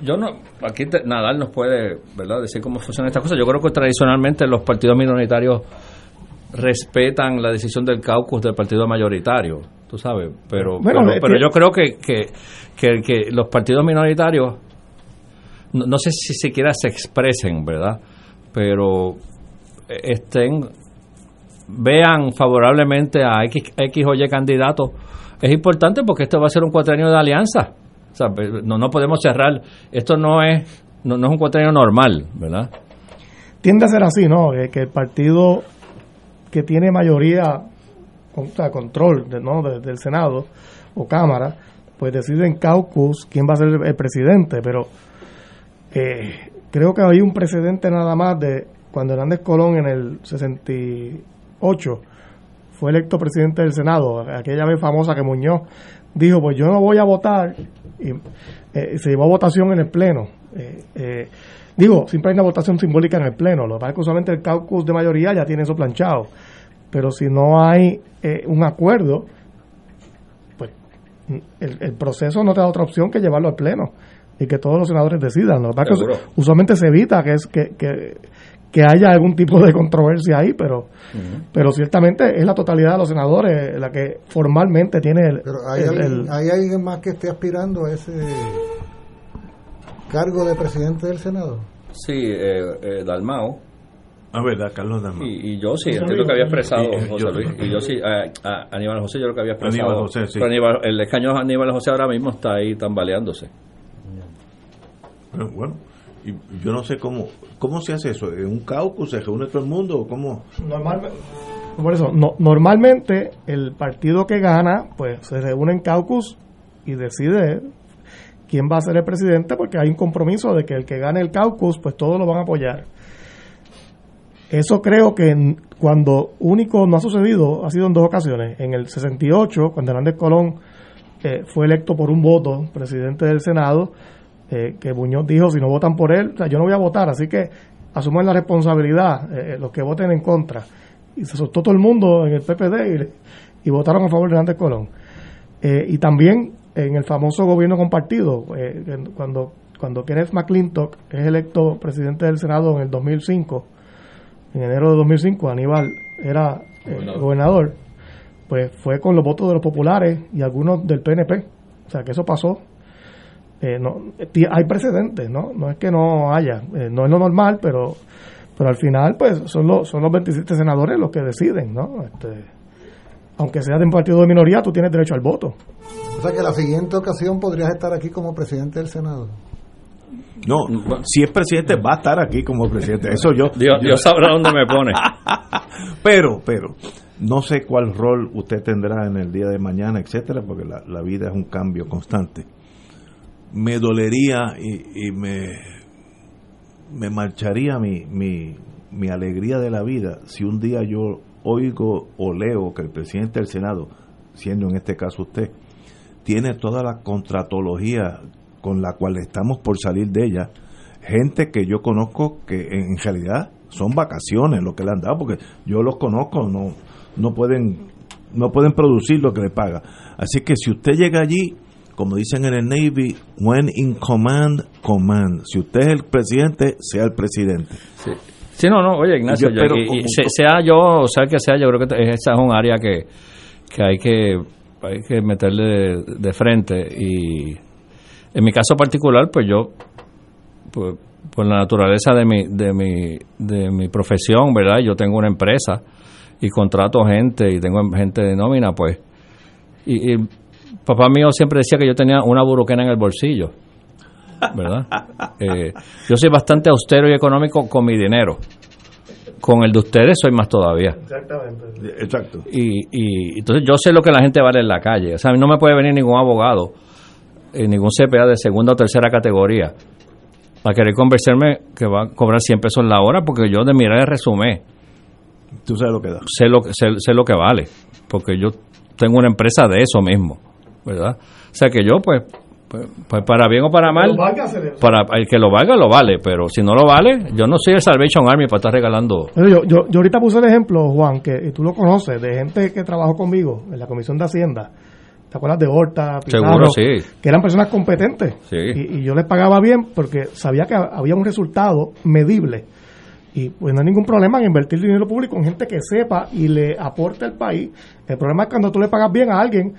Yo no, aquí Nadal nos puede, ¿verdad?, decir cómo funciona esta cosa. Yo creo que tradicionalmente los partidos minoritarios respetan la decisión del caucus del partido mayoritario, tú sabes, pero pero, yo creo que, que, que, los partidos minoritarios no, no sé si siquiera se expresen, ¿verdad? Pero estén vean favorablemente a X, X o Y candidato es importante porque esto va a ser un cuatrenio de alianza. O sea, pues, no, no podemos cerrar. Esto no es, no, es un cuatrenio normal, ¿verdad? Tiende a ser así, ¿no? que el partido que tiene mayoría, o sea, control ¿no? del Senado o Cámara, pues decide en caucus quién va a ser el, presidente. Pero eh, creo que hay un precedente nada más de cuando Hernández Colón en el 68 fue electo presidente del Senado, aquella vez famosa que Muñoz dijo, pues yo no voy a votar, y eh, se llevó a votación en el Pleno. Eh, eh, digo, siempre hay una votación simbólica en el Pleno, lo que pasa es que usualmente el caucus de mayoría ya tiene eso planchado, pero si no hay un acuerdo, pues el, el, proceso no te da otra opción que llevarlo al Pleno y que todos los senadores decidan. Lo que pasa es que usualmente se evita que, es, que, que que haya algún tipo de controversia ahí, pero pero ciertamente es la totalidad de los senadores la que formalmente tiene el... Pero hay, alguien, más que esté aspirando a ese cargo de presidente del Senado. Sí, eh, eh, Dalmao. Ah, verdad, Carlos Dalmao. Y, yo sí, entiendo que había expresado José Luis. Y yo sí, a, Aníbal José yo lo que había expresado. Aníbal José, sí. el escaño de Aníbal José ahora mismo está ahí tambaleándose. Bueno, bueno yo no sé cómo cómo se hace eso en un caucus se reúne todo el mundo o cómo normalmente por eso no, normalmente el partido que gana pues se reúne en caucus y decide quién va a ser el presidente porque hay un compromiso de que el que gane el caucus pues todos lo van a apoyar. Eso creo que cuando único no ha sucedido ha sido en dos ocasiones. En el 68 cuando Hernández Colón eh, fue electo por un voto presidente del Senado eh, que Muñoz dijo, si no votan por él, yo no voy a votar, así que asumen la responsabilidad eh, los que voten en contra. Y se soltó todo el mundo en el PPD y, votaron a favor de Hernández Colón. Eh, y también en el famoso gobierno compartido, cuando, cuando Kenneth McClintock es electo presidente del Senado en el 2005, en enero de 2005, Aníbal era gobernador. gobernador, pues fue con los votos de los populares y algunos del PNP. O sea que eso pasó eh, no, hay precedentes, ¿no? No es que no haya, eh, no es lo normal, pero pero al final pues son los, son los 27 senadores los que deciden, ¿no? Este, aunque sea de un partido de minoría, tú tienes derecho al voto. O sea que la siguiente ocasión podrías estar aquí como presidente del Senado. No, si es presidente va a estar aquí como presidente. Eso yo. Dios, sabrá dónde me pone. pero, pero, no sé cuál rol usted tendrá en el día de mañana, etcétera, porque la, la vida es un cambio constante me dolería y, me, me marcharía mi, mi, mi, alegría de la vida si un día yo oigo o leo que el presidente del Senado, siendo en este caso usted, tiene toda la contratología con la cual estamos por salir de ella, gente que yo conozco que en realidad son vacaciones lo que le han dado, porque yo los conozco, no, no pueden, no pueden producir lo que le paga. Así que si usted llega allí, como dicen en el Navy, when in command, command. Si usted es el presidente, sea el presidente. Sí. Sí, no, no, oye, Ignacio, Yo yo- espero y- y como- se- sea yo, o sea el que sea, yo creo que esa es un área que, que hay que hay que meterle de, de frente y en mi caso particular, pues yo, pues, por la naturaleza de mi, de mi, de mi profesión, ¿verdad? Yo tengo una empresa y contrato gente y tengo gente de nómina, pues, y, y papá mío siempre decía que yo tenía una buruquena en el bolsillo, ¿verdad? Eh, yo soy bastante austero y económico con mi dinero. Con el de ustedes soy más todavía. Exactamente. Exacto. Y, y entonces yo sé lo que la gente vale en la calle. O sea, a mí no me puede venir ningún abogado, eh, ningún CPA de segunda o tercera categoría a querer convencerme que va a cobrar 100 pesos la hora porque yo de mirar el resumen Tú sabes lo que da. sé lo, que- sé, sé lo que vale. Porque yo tengo una empresa de eso mismo, ¿verdad? O sea que yo, pues, pues, pues para bien o para mal, para el que lo valga, lo vale. Pero si no lo vale, yo no soy el Salvation Army para estar regalando. Pero yo, yo, yo ahorita puse el ejemplo, Juan, que y tú lo conoces, de gente que trabajó conmigo en la Comisión de Hacienda. ¿Te acuerdas de Horta, Pizarro? Seguro, sí. Que eran personas competentes. Sí. Y, y yo les pagaba bien porque sabía que había un resultado medible. Y pues no hay ningún problema en invertir dinero público en gente que sepa y le aporte al país. El problema es cuando tú le pagas bien a alguien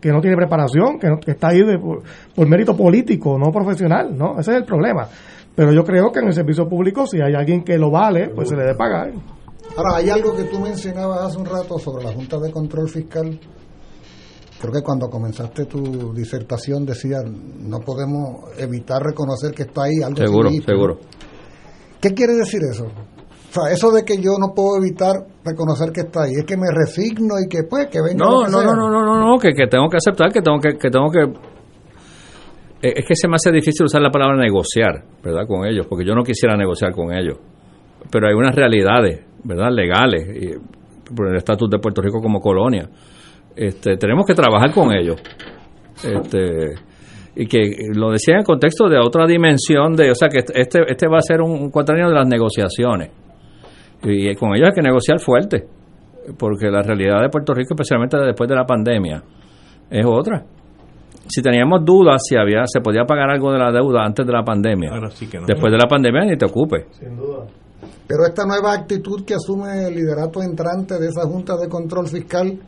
que no tiene preparación, que, no- que está ahí de- por, por mérito político, no profesional, ¿no? Ese es el problema. Pero yo creo que en el servicio público, si hay alguien que lo vale, pues se le debe pagar. Ahora, hay algo que tú mencionabas hace un rato sobre la Junta de Control Fiscal. Creo que cuando comenzaste tu disertación decías, no podemos evitar reconocer que está ahí algo. Seguro, finito". seguro. ¿Qué quiere decir eso? O sea, eso de que yo no puedo evitar reconocer que está ahí, es que me resigno y que pues que venga lo No, que no, sea. no, no, no, no, que, que tengo que aceptar, que tengo que, que tengo que eh, es que se me hace difícil usar la palabra negociar, ¿verdad? Con ellos, porque yo no quisiera negociar con ellos. Pero hay unas realidades, ¿verdad? Legales, y, por el estatus de Puerto Rico como colonia. Este, tenemos que trabajar con ellos. Este, y que lo decía en el contexto de otra dimensión de, o sea, que este, este va a ser un, un de las negociaciones. Y, con ellos hay que negociar fuerte, porque la realidad de Puerto Rico, especialmente después de la pandemia, es otra. Si teníamos dudas si había se podía pagar algo de la deuda antes de la pandemia, Ahora sí que no. después de la pandemia ni te ocupe. Sin duda. Pero esta nueva actitud que asume el liderato entrante de esa Junta de Control Fiscal,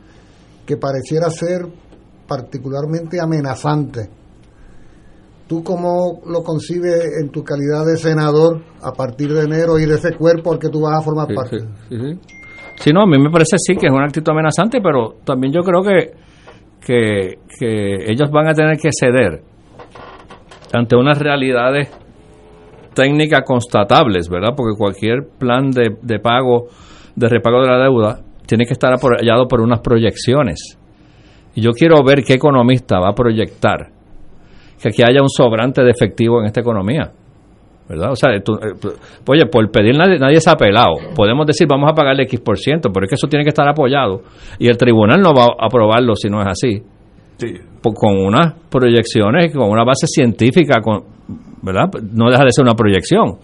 que pareciera ser particularmente amenazante, ¿tú cómo lo concibes en tu calidad de senador a partir de enero y de ese cuerpo al que tú vas a formar Sí, parte? sí, sí, sí. Sí, no, a mí me parece sí que es una actitud amenazante, pero también yo creo que, que, que ellos van a tener que ceder ante unas realidades técnicas constatables, ¿verdad? Porque cualquier plan de, de pago, de repago de la deuda, tiene que estar apoyado por unas proyecciones. Y yo quiero ver qué economista va a proyectar que aquí haya un sobrante de efectivo en esta economía. ¿verdad? O sea, tú- eh, oye, por pedir nadie, nadie se ha apelado. Podemos decir, vamos a pagarle X por ciento, pero es que eso tiene que estar apoyado. Y el tribunal no va a aprobarlo si no es así. Po- Con unas proyecciones, con una base científica, con, ¿verdad? No deja de ser una proyección.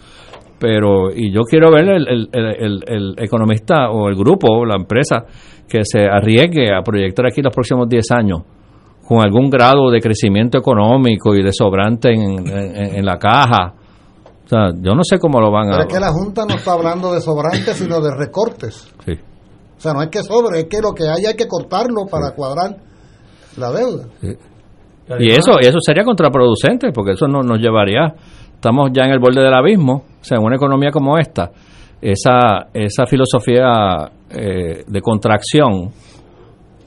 Pero, y yo quiero ver el, el- el- el- el economista o el grupo, o la empresa, que se arriesgue a proyectar aquí los próximos 10 años con algún grado de crecimiento económico y de sobrante en, en- en la caja. O sea, yo no sé cómo lo van Pero a... es que la Junta no está hablando de sobrantes, sino de recortes. Sí. O sea, no es que sobre, es que lo que hay hay que cortarlo para cuadrar la deuda. Y eso, y eso sería contraproducente, porque eso no, nos llevaría, estamos ya en el borde del abismo, o sea, en una economía como esta, esa, esa filosofía eh, de contracción,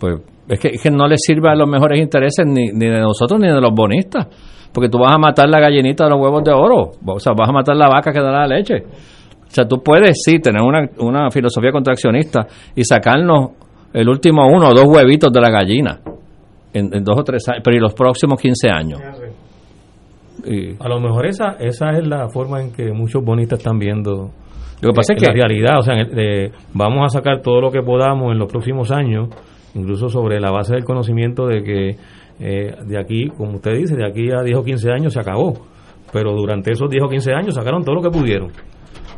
pues es que, es que no le sirve a los mejores intereses ni, ni de nosotros ni de los bonistas, porque tú vas a matar la gallinita de los huevos de oro, o sea, vas a matar la vaca que da la leche. O sea, tú puedes, sí, tener una, una filosofía contraccionista y sacarnos el último uno o dos huevitos de la gallina en, en dos o tres años, pero y los próximos 15 años. Y- A lo mejor esa, esa es la forma en que muchos bonistas están viendo Lo que pasa es la que- realidad, o sea, eh, vamos a sacar todo lo que podamos en los próximos años, incluso sobre la base del conocimiento de que eh, de aquí, como usted dice, de aquí a 10 o 15 años se acabó, pero durante esos 10 o 15 años sacaron todo lo que pudieron.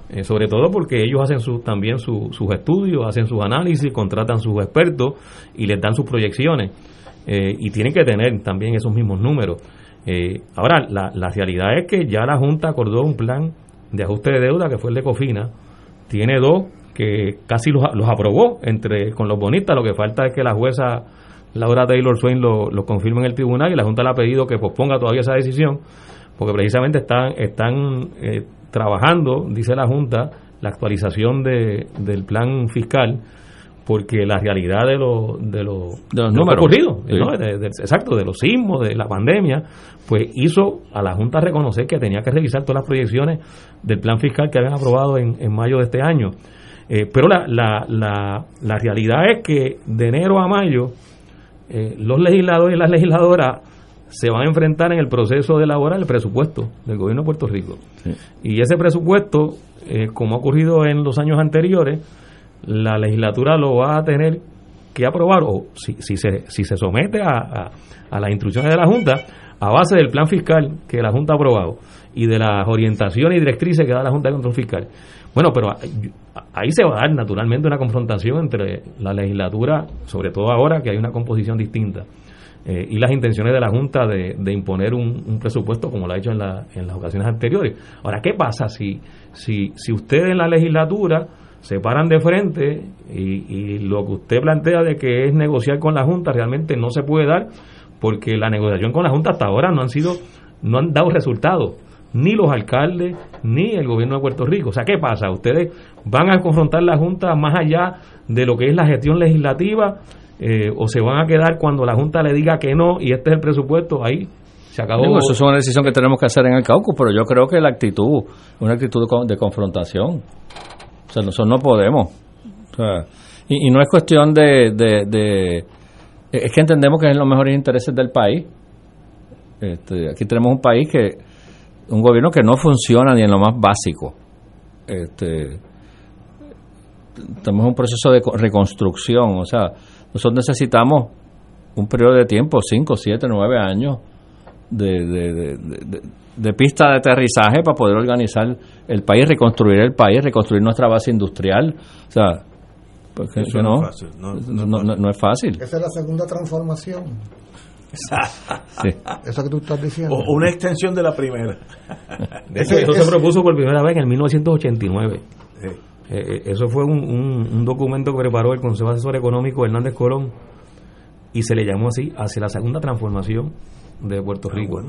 Eh, sobre todo porque ellos hacen su, también su- sus estudios, hacen sus análisis, contratan sus expertos y les dan sus proyecciones. Eh, y tienen que tener también esos mismos números. Eh, ahora, la, la realidad es que ya la Junta acordó un plan de ajuste de deuda que fue el de Cofina. Tiene dos que casi los, los aprobó entre con los bonistas. Lo que falta es que la jueza Laura Taylor Swain lo, lo confirme en el tribunal y la Junta le ha pedido que posponga todavía esa decisión porque precisamente están, están eh, trabajando, dice la Junta, la actualización de, del plan fiscal, porque la realidad de lo, de lo, De los números. ocurrido, Sí. ¿no? De- de- exacto, de los sismos, de la pandemia, pues hizo a la Junta reconocer que tenía que revisar todas las proyecciones del plan fiscal que habían aprobado en, en mayo de este año. Eh, pero la, la, la, la realidad es que de enero a mayo eh, los legisladores y las legisladoras se van a enfrentar en el proceso de elaborar el presupuesto del gobierno de Puerto Rico. Y ese presupuesto, eh, como ha ocurrido en los años anteriores, la legislatura lo va a tener que aprobar, o si, si, se, si se somete a, a, a las instrucciones de la Junta, a base del plan fiscal que la Junta ha aprobado y de las orientaciones y directrices que da la Junta de Control Fiscal. Bueno, pero ahí- se va a dar naturalmente una confrontación entre la legislatura, sobre todo ahora que hay una composición distinta, eh, y las intenciones de la Junta de, de imponer un, presupuesto como lo ha hecho en, la- en las ocasiones anteriores. Ahora, ¿qué pasa si, si, si ustedes en la legislatura se paran de frente y, y lo que usted plantea de que es negociar con la Junta realmente no se puede dar porque la negociación con la Junta hasta ahora no han sido, no han dado resultados ni los alcaldes ni el gobierno de Puerto Rico. O sea, ¿qué pasa? ¿Ustedes van a confrontar la Junta más allá de lo que es la gestión legislativa eh, o se van a quedar cuando la Junta le diga que no y este es el presupuesto? Ahí se acabó. Digo, eso es una decisión que tenemos que hacer en el caucus, pero yo creo que la actitud, una actitud de confrontación. O sea, nosotros no podemos. O sea, y, y no es cuestión de, de, de- Es que entendemos que es en los mejores intereses del país. Este, aquí tenemos un país que. Un gobierno que no funciona ni en lo más básico. Este, estamos en un proceso de co- reconstrucción. O sea, nosotros necesitamos un periodo de tiempo, 5, 7, 9 años, de, de, de, de- de pista de aterrizaje para poder organizar el país, reconstruir el país, reconstruir nuestra base industrial. O sea, pues que- Eso no no, es fácil, no- no, no es no- no es fácil. Esa es la segunda transformación. Sí. Eso que tú estás diciendo. O una extensión de la primera. De hecho, eso se propuso por primera vez en el 1989. Sí. Eh, eh, eso fue un, un- un documento que preparó el Consejo Asesor Económico Hernández Colón y se le llamó así hacia la segunda transformación de Puerto Rico.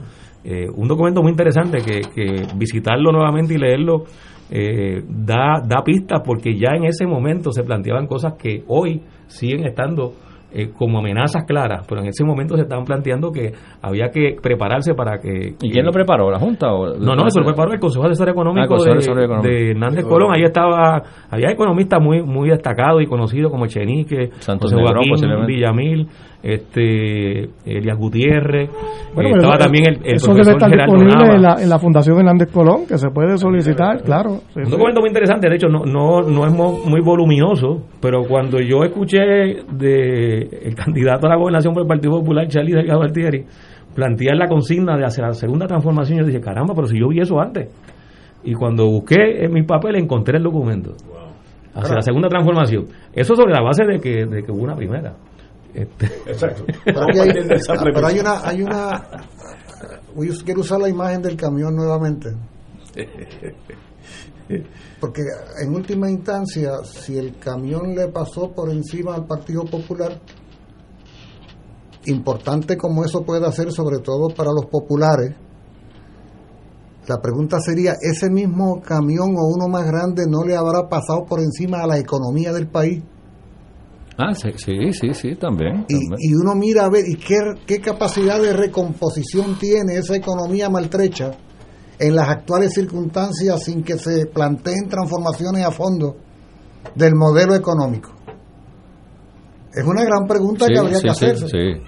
Eh, un documento muy interesante que, que visitarlo nuevamente y leerlo eh, da, da pistas porque ya en ese momento se planteaban cosas que hoy siguen estando eh, como amenazas claras, pero en ese momento se estaban planteando que había que prepararse para que... ¿Y quién lo preparó? ¿La Junta? O, No, no, eso lo preparó el Consejo Asesor Ah, Económico, de, Económico. de Hernández Colón. Ahí estaba, había economistas muy muy destacados y conocidos como Chenique, Santos José Joaquín. Villamil, este Elias Gutiérrez, Bueno, eh, pero estaba eso- también el, el eso debe profesor estar Gerardo disponible en la, en la Fundación Hernández Colón, que se puede solicitar, claro. Sí, Un sí. documento muy interesante, de hecho no, no, no es muy voluminoso, pero cuando yo escuché de el candidato a la gobernación por el Partido Popular, Charlie Delgado Altieri, plantear la consigna de hacia la segunda transformación, yo dije, caramba, pero si yo vi eso antes. Y cuando busqué en mi papel encontré el documento. Hacia la segunda transformación. Eso sobre la base de que, de que hubo una primera. Este, Exacto. Pero, hay, pero hay una, hay una, quiero usar la imagen del camión nuevamente. Porque en última instancia, si el camión le pasó por encima al Partido Popular, importante como eso puede hacer, sobre todo para los populares, la pregunta sería, ¿ese mismo camión o uno más grande no le habrá pasado por encima a la economía del país? Ah, sí, sí, sí, sí, también. Y, también. y uno mira a ver y qué, qué capacidad de recomposición tiene esa economía maltrecha en las actuales circunstancias sin que se planteen transformaciones a fondo del modelo económico. Es una gran pregunta Sí, que habría sí, que sí, hacerse. sí.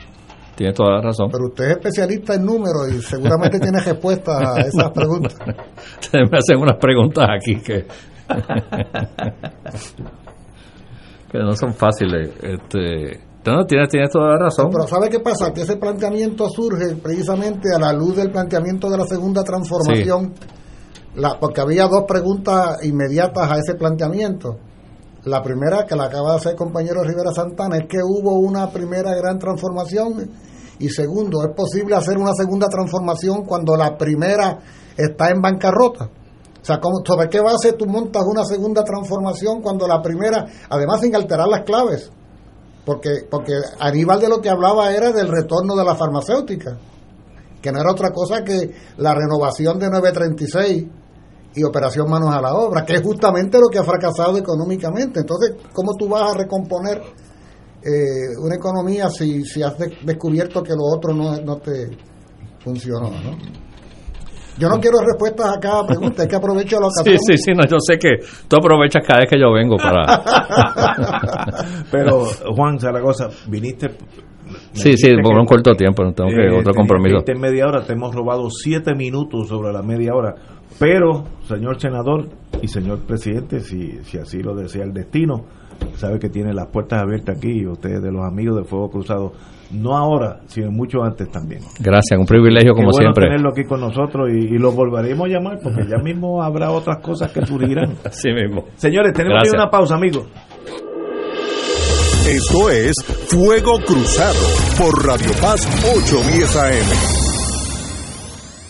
Tiene toda la razón. Pero usted es especialista en números y seguramente tiene respuesta a esas preguntas. me hacen unas preguntas aquí que que no son fáciles. Este, no, tienes, tienes toda la razón. Pero ¿sabe qué pasa? Que ese planteamiento surge precisamente a la luz del planteamiento de la segunda transformación, la, porque había dos preguntas inmediatas a ese planteamiento. La primera, que la acaba de hacer el compañero Rivera Santana, es que hubo una primera gran transformación y segundo, ¿es posible hacer una segunda transformación cuando la primera está en bancarrota? O sea, ¿cómo, ¿sobre qué base tú montas una segunda transformación cuando la primera, además sin alterar las claves? Porque, porque Aníbal de lo que hablaba era del retorno de la farmacéutica, que no era otra cosa que la renovación de 936 y operación manos a la obra, que es justamente lo que ha fracasado económicamente. Entonces, ¿cómo tú vas a recomponer eh, una economía si, si has descubierto que lo otro no, no te funcionó? ¿no? Yo no quiero respuestas a cada pregunta, es que aprovecho la ocasión. Sí, sí, sí, no, yo sé que tú aprovechas cada vez que yo vengo para... Pero, Juan Zaragoza, viniste... Sí, sí, por un corto tiempo, no tengo que eh, otro compromiso. En media hora, te hemos robado siete minutos sobre la media hora. Pero, señor senador y señor presidente, si, si así lo desea el destino, sabe que tiene las puertas abiertas aquí y ustedes de los amigos de Fuego Cruzado no ahora, sino mucho antes también. Gracias, un privilegio como Qué bueno siempre. tenerlo aquí con nosotros y, y lo volveremos a llamar porque ya mismo habrá otras cosas que surgirán. Así mismo. Señores, tenemos que ir a una pausa, amigos. Esto es Fuego Cruzado por Radio Paz 810 AM.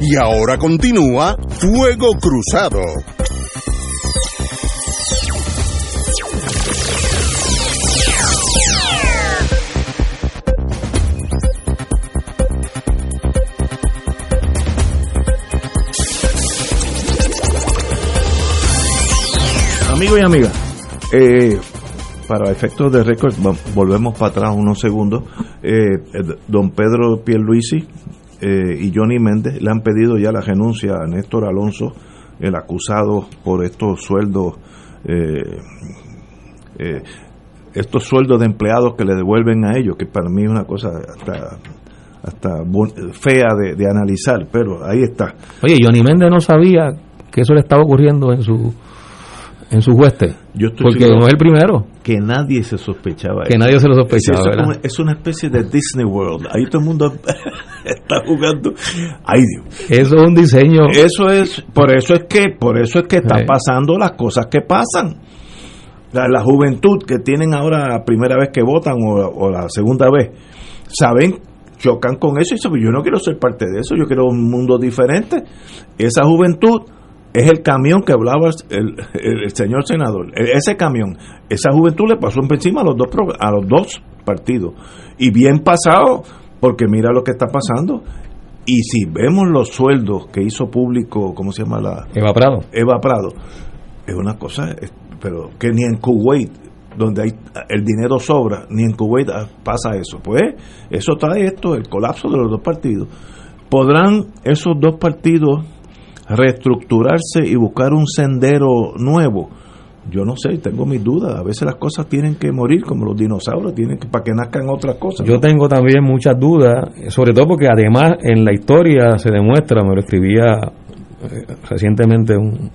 Y ahora continúa Fuego Cruzado. Amigos y amigas, eh, para efectos de récord, volvemos para atrás unos segundos. Eh, eh, don Pedro Pierluisi eh, y Johnny Méndez le han pedido ya la renuncia a Néstor Alonso, el acusado por estos sueldos, eh, eh, estos sueldos de empleados que le devuelven a ellos, que para mí es una cosa hasta, hasta fea de analizar, pero ahí está. Oye, Johnny Méndez no sabía que eso le estaba ocurriendo en su en su hueste. Yo estoy porque no es el primero. Que nadie se sospechaba. Que eso. nadie se lo sospechaba, Es, una especie de Disney World. Ahí todo el mundo está jugando. Ay, Dios. Eso es un diseño. Eso es, por eso es que, por eso es que están Sí. pasando las cosas que pasan. La, la juventud que tienen ahora la primera vez que votan o, o la segunda vez, saben, chocan con eso y dicen, yo no quiero ser parte de eso, yo quiero un mundo diferente. Esa juventud es el camión que hablaba el, señor senador. E- Ese camión, esa juventud le pasó por encima a los dos a los dos partidos. Y bien pasado, porque mira lo que está pasando. Y si vemos los sueldos que hizo público, ¿cómo se llama la? Eva Prado. Eva Prado. Es una cosa, pero que ni en Kuwait, donde hay el dinero sobra, ni en Kuwait pasa eso. Pues eso trae esto, el colapso de los dos partidos. ¿Podrán esos dos partidos reestructurarse y buscar un sendero nuevo? Yo no sé, tengo mis dudas. A veces las cosas tienen que morir como los dinosaurios, tienen que para que nazcan otras cosas. Yo tengo también muchas dudas, sobre todo porque además en la historia se demuestra, me lo escribía eh, recientemente un,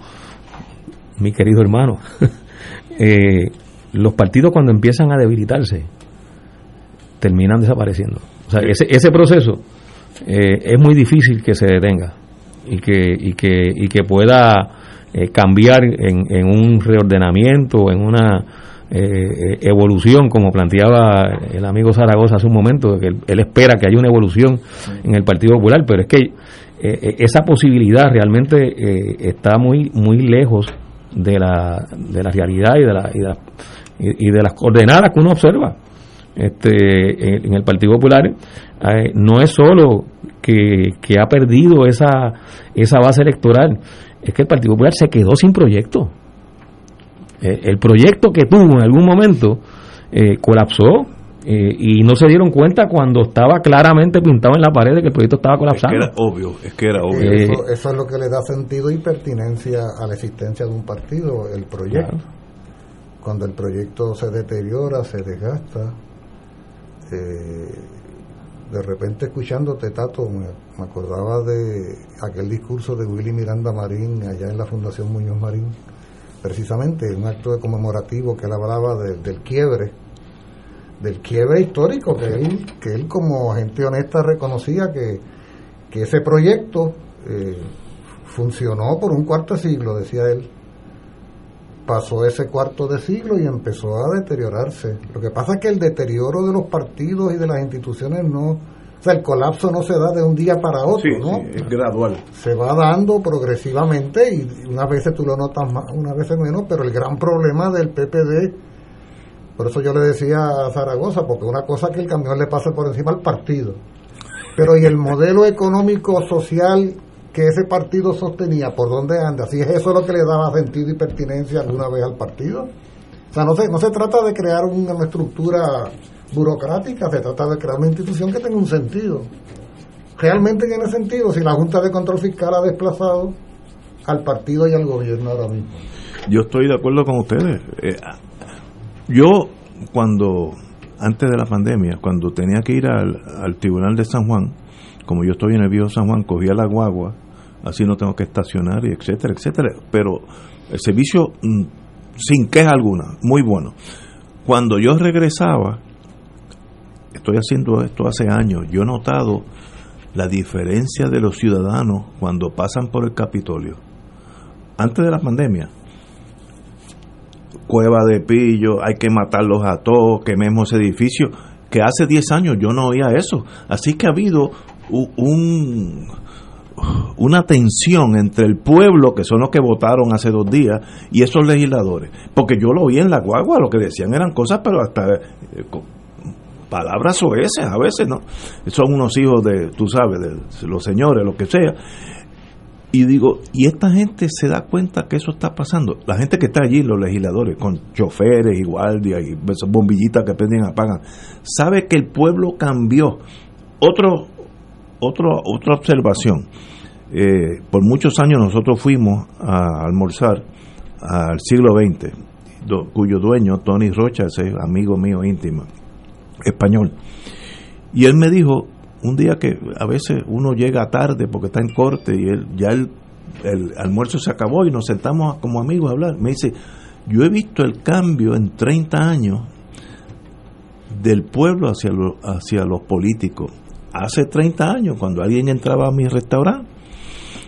mi querido hermano, eh, los partidos cuando empiezan a debilitarse terminan desapareciendo. O sea, ese, ese proceso eh, es muy difícil que se detenga y que, y que, y que pueda eh, cambiar en, en un reordenamiento, en una eh, evolución, como planteaba el amigo Zaragoza hace un momento, que él, él espera que haya una evolución en el Partido Popular, pero es que eh, eh, esa posibilidad realmente eh, está muy, muy lejos de la, de la realidad y de, la, y, de la- y- de las coordenadas que uno observa este, en el Partido Popular eh, no es solo que, que ha perdido esa, esa base electoral, es que el Partido Popular se quedó sin proyecto. Eh, el proyecto que tuvo en algún momento eh, colapsó eh, y no se dieron cuenta cuando estaba claramente pintado en la pared de que el proyecto estaba Es que colapsando. era obvio, es que era obvio. Eh, Eso, eso es lo que le da sentido y pertinencia a la existencia de un partido, el proyecto. Cuando el proyecto se deteriora, se desgasta, eh, de repente escuchándote, Tato, me, acordaba de aquel discurso de Willy Miranda Marín allá en la Fundación Muñoz Marín, precisamente un acto de conmemorativo que él hablaba de- del quiebre, del quiebre histórico, que él, que él como gente honesta reconocía que, que ese proyecto eh, funcionó por un cuarto siglo, decía él. Pasó ese cuarto de siglo y empezó a deteriorarse. Lo que pasa es que el deterioro de los partidos y de las instituciones no, o sea, el colapso no se da de un día para otro, Sí, ¿no? sí, es gradual. se va dando progresivamente y unas veces tú lo notas más, unas veces menos, pero el gran problema del PPD, por eso yo le decía a Zaragoza, porque una cosa es que el camión le pase por encima al partido, pero y el modelo económico social que ese partido sostenía, ¿por dónde anda? Si es eso lo que le daba sentido y pertinencia alguna vez al partido. O sea, no se, no se trata de crear una estructura burocrática, se trata de crear una institución que tenga un sentido realmente tiene sentido si la Junta de Control Fiscal ha desplazado al partido y al gobierno ahora mismo. Yo estoy de acuerdo con ustedes. Eh, yo, cuando, antes de la pandemia, cuando tenía que ir al, al Tribunal de San Juan, como yo estoy en el viejo San Juan, cogía la guagua, así no tengo que estacionar, y etcétera, etcétera. Pero el servicio, mm, sin queja alguna, muy bueno. Cuando yo regresaba, estoy haciendo esto hace años, yo he notado la diferencia de los ciudadanos cuando pasan por el Capitolio. Antes de la pandemia, cueva de pillo, hay que matarlos a todos, quememos edificios, que hace 10 años yo no oía eso. Así que ha habido un, una tensión entre el pueblo, que son los que votaron hace dos días, y esos legisladores. Porque yo lo oí en la guagua, lo que decían eran cosas, pero hasta eh, palabras soeces a veces, ¿no? Son unos hijos de, tú sabes, de los señores, lo que sea. Y digo, y esta gente se da cuenta que eso está pasando. La gente que está allí, los legisladores, con choferes y guardias y bombillitas que prenden y apagan, sabe que el pueblo cambió. Otro, otro, otra observación. Eh, por muchos años nosotros fuimos a almorzar al siglo XX, cuyo dueño, Tony Rocha, es amigo mío íntimo, español. Y él me dijo, un día que a veces uno llega tarde porque está en corte y él, ya el, el almuerzo se acabó y nos sentamos como amigos a hablar. Me dice, yo he visto el cambio en 30 años del pueblo hacia, lo- hacia los políticos. Hace 30 años, cuando alguien entraba a mi restaurante,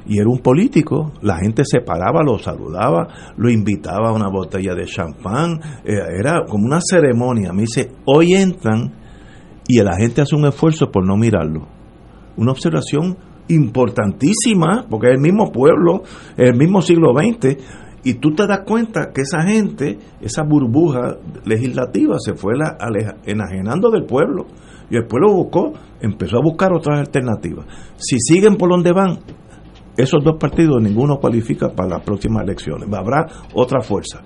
y era un político, la gente se paraba, lo saludaba, lo invitaba a una botella de champán, eh, era como una ceremonia. Me dice, hoy entran y la gente hace un esfuerzo por no mirarlo. Una observación importantísima, porque es el mismo pueblo, el mismo siglo XX, y tú te das cuenta que esa gente, esa burbuja legislativa se fue la, enajenando del pueblo. Y el pueblo buscó, empezó a buscar otras alternativas. Si siguen por donde van, esos dos partidos ninguno cualifica para las próximas elecciones. Habrá otra fuerza.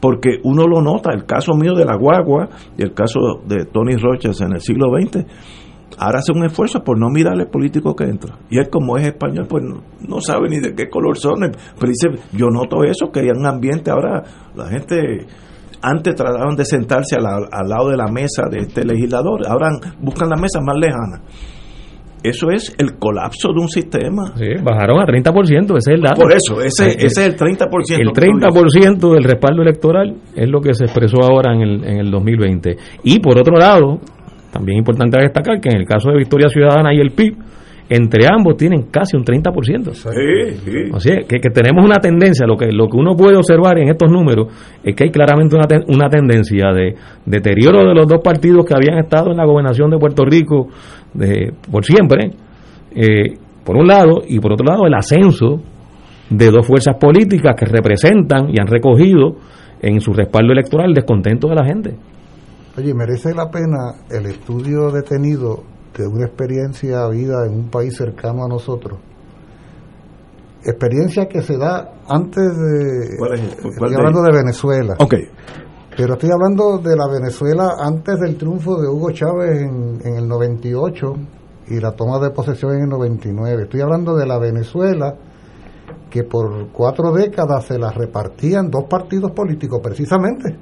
Porque uno lo nota, el caso mío de la guagua y el caso de Tony Roches en el siglo XX, ahora hace un esfuerzo por no mirar al político que entra. Y él como es español, pues no, sabe ni de qué color son. Pero dice, yo noto eso, que hay un ambiente ahora, la gente antes trataban de sentarse al, lado de la mesa de este legislador, ahora buscan la mesa más lejana. Eso es el colapso de un sistema. Sí, bajaron a 30%, ese es el dato. Por eso, ese, ese es el 30%. El 30% del respaldo electoral es lo que se expresó ahora en el, en el 2020. Y por otro lado, también importante destacar que en el caso de Victoria Ciudadana y el PIB, entre ambos tienen casi un 30%. Sí, sí. O sea, que, que, tenemos una tendencia, lo que, lo que uno puede observar en estos números es que hay claramente una, una tendencia de deterioro de los dos partidos que habían estado en la gobernación de Puerto Rico de, por siempre, eh, por un lado, y por otro lado el ascenso de dos fuerzas políticas que representan y han recogido en su respaldo electoral el descontento de la gente. Oye, merece la pena el estudio detenido de una experiencia vida en un país cercano a nosotros. Experiencia que se da antes de... estoy hablando de Venezuela. Ok. Pero estoy hablando de la Venezuela antes del triunfo de Hugo Chávez en, en el 98 y la toma de posesión en el 99. Estoy hablando de la Venezuela que por cuatro décadas se la repartían dos partidos políticos, precisamente.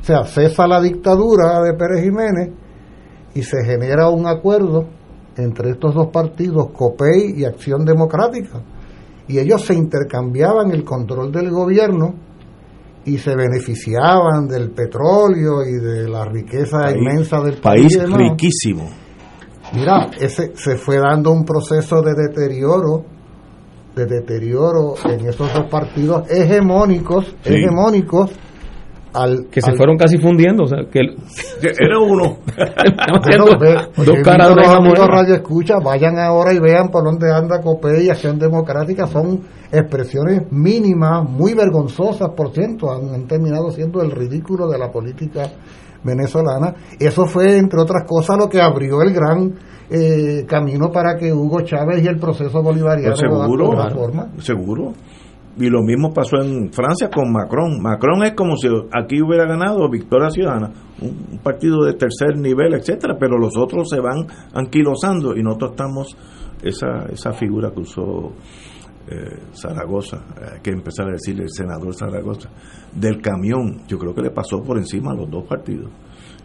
O sea, cesa la dictadura de Pérez Jiménez y se genera un acuerdo entre estos dos partidos, COPEI y Acción Democrática. Y ellos se intercambiaban el control del gobierno y se beneficiaban del petróleo y de la riqueza inmensa del país. País riquísimo. Mira, ese, se fue dando un proceso de deterioro, de deterioro en esos dos partidos hegemónicos, hegemónicos, que se fueron casi fundiendo, o sea, que era uno. dos caras de radio escucha, vayan ahora y vean por dónde anda COPE y Acción Democrática, son expresiones mínimas, muy vergonzosas, por ciento, han, terminado siendo el ridículo de la política venezolana. Eso fue, entre otras cosas, lo que abrió el gran eh, camino para que Hugo Chávez y el proceso bolivariano pues seguro, forma. Seguro. Y lo mismo pasó en Francia con Macron. Macron es como si aquí hubiera ganado Victoria Ciudadana, un, partido de tercer nivel, etcétera, pero los otros se van anquilosando y nosotros estamos esa esa figura que usó eh, Zaragoza, hay que empezar a decir el senador Zaragoza, del camión, yo creo que le pasó por encima a los dos partidos.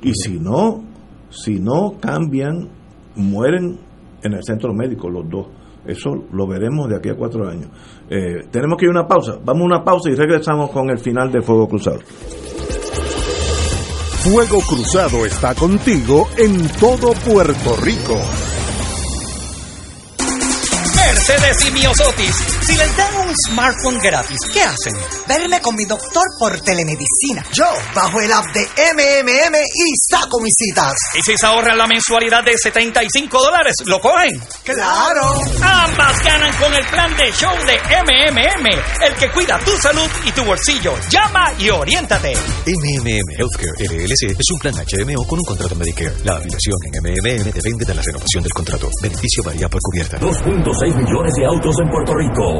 Y si no, si no cambian, mueren en el centro médico los dos. Eso lo veremos de aquí a cuatro años. Eh, tenemos que ir a una pausa. Vamos a una pausa y regresamos con el final de Fuego Cruzado. Fuego Cruzado está contigo en todo Puerto Rico. Mercedes y Miosotis, si les dan un smartphone gratis, ¿qué hacen? Verme con mi doctor por telemedicina. Yo bajo el app de MMM y saco mis citas. ¿Y si se ahorran la mensualidad de 75 dólares, lo cogen? ¡Claro! Ambas ganan con el plan de show de MMM, el que cuida tu salud y tu bolsillo. Llama y oriéntate. MMM Healthcare LLC es un plan HMO con un contrato Medicare. La afiliación en MMM depende de la renovación del contrato. Beneficio varía por cubierta. 2.6 millones de autos en Puerto Rico,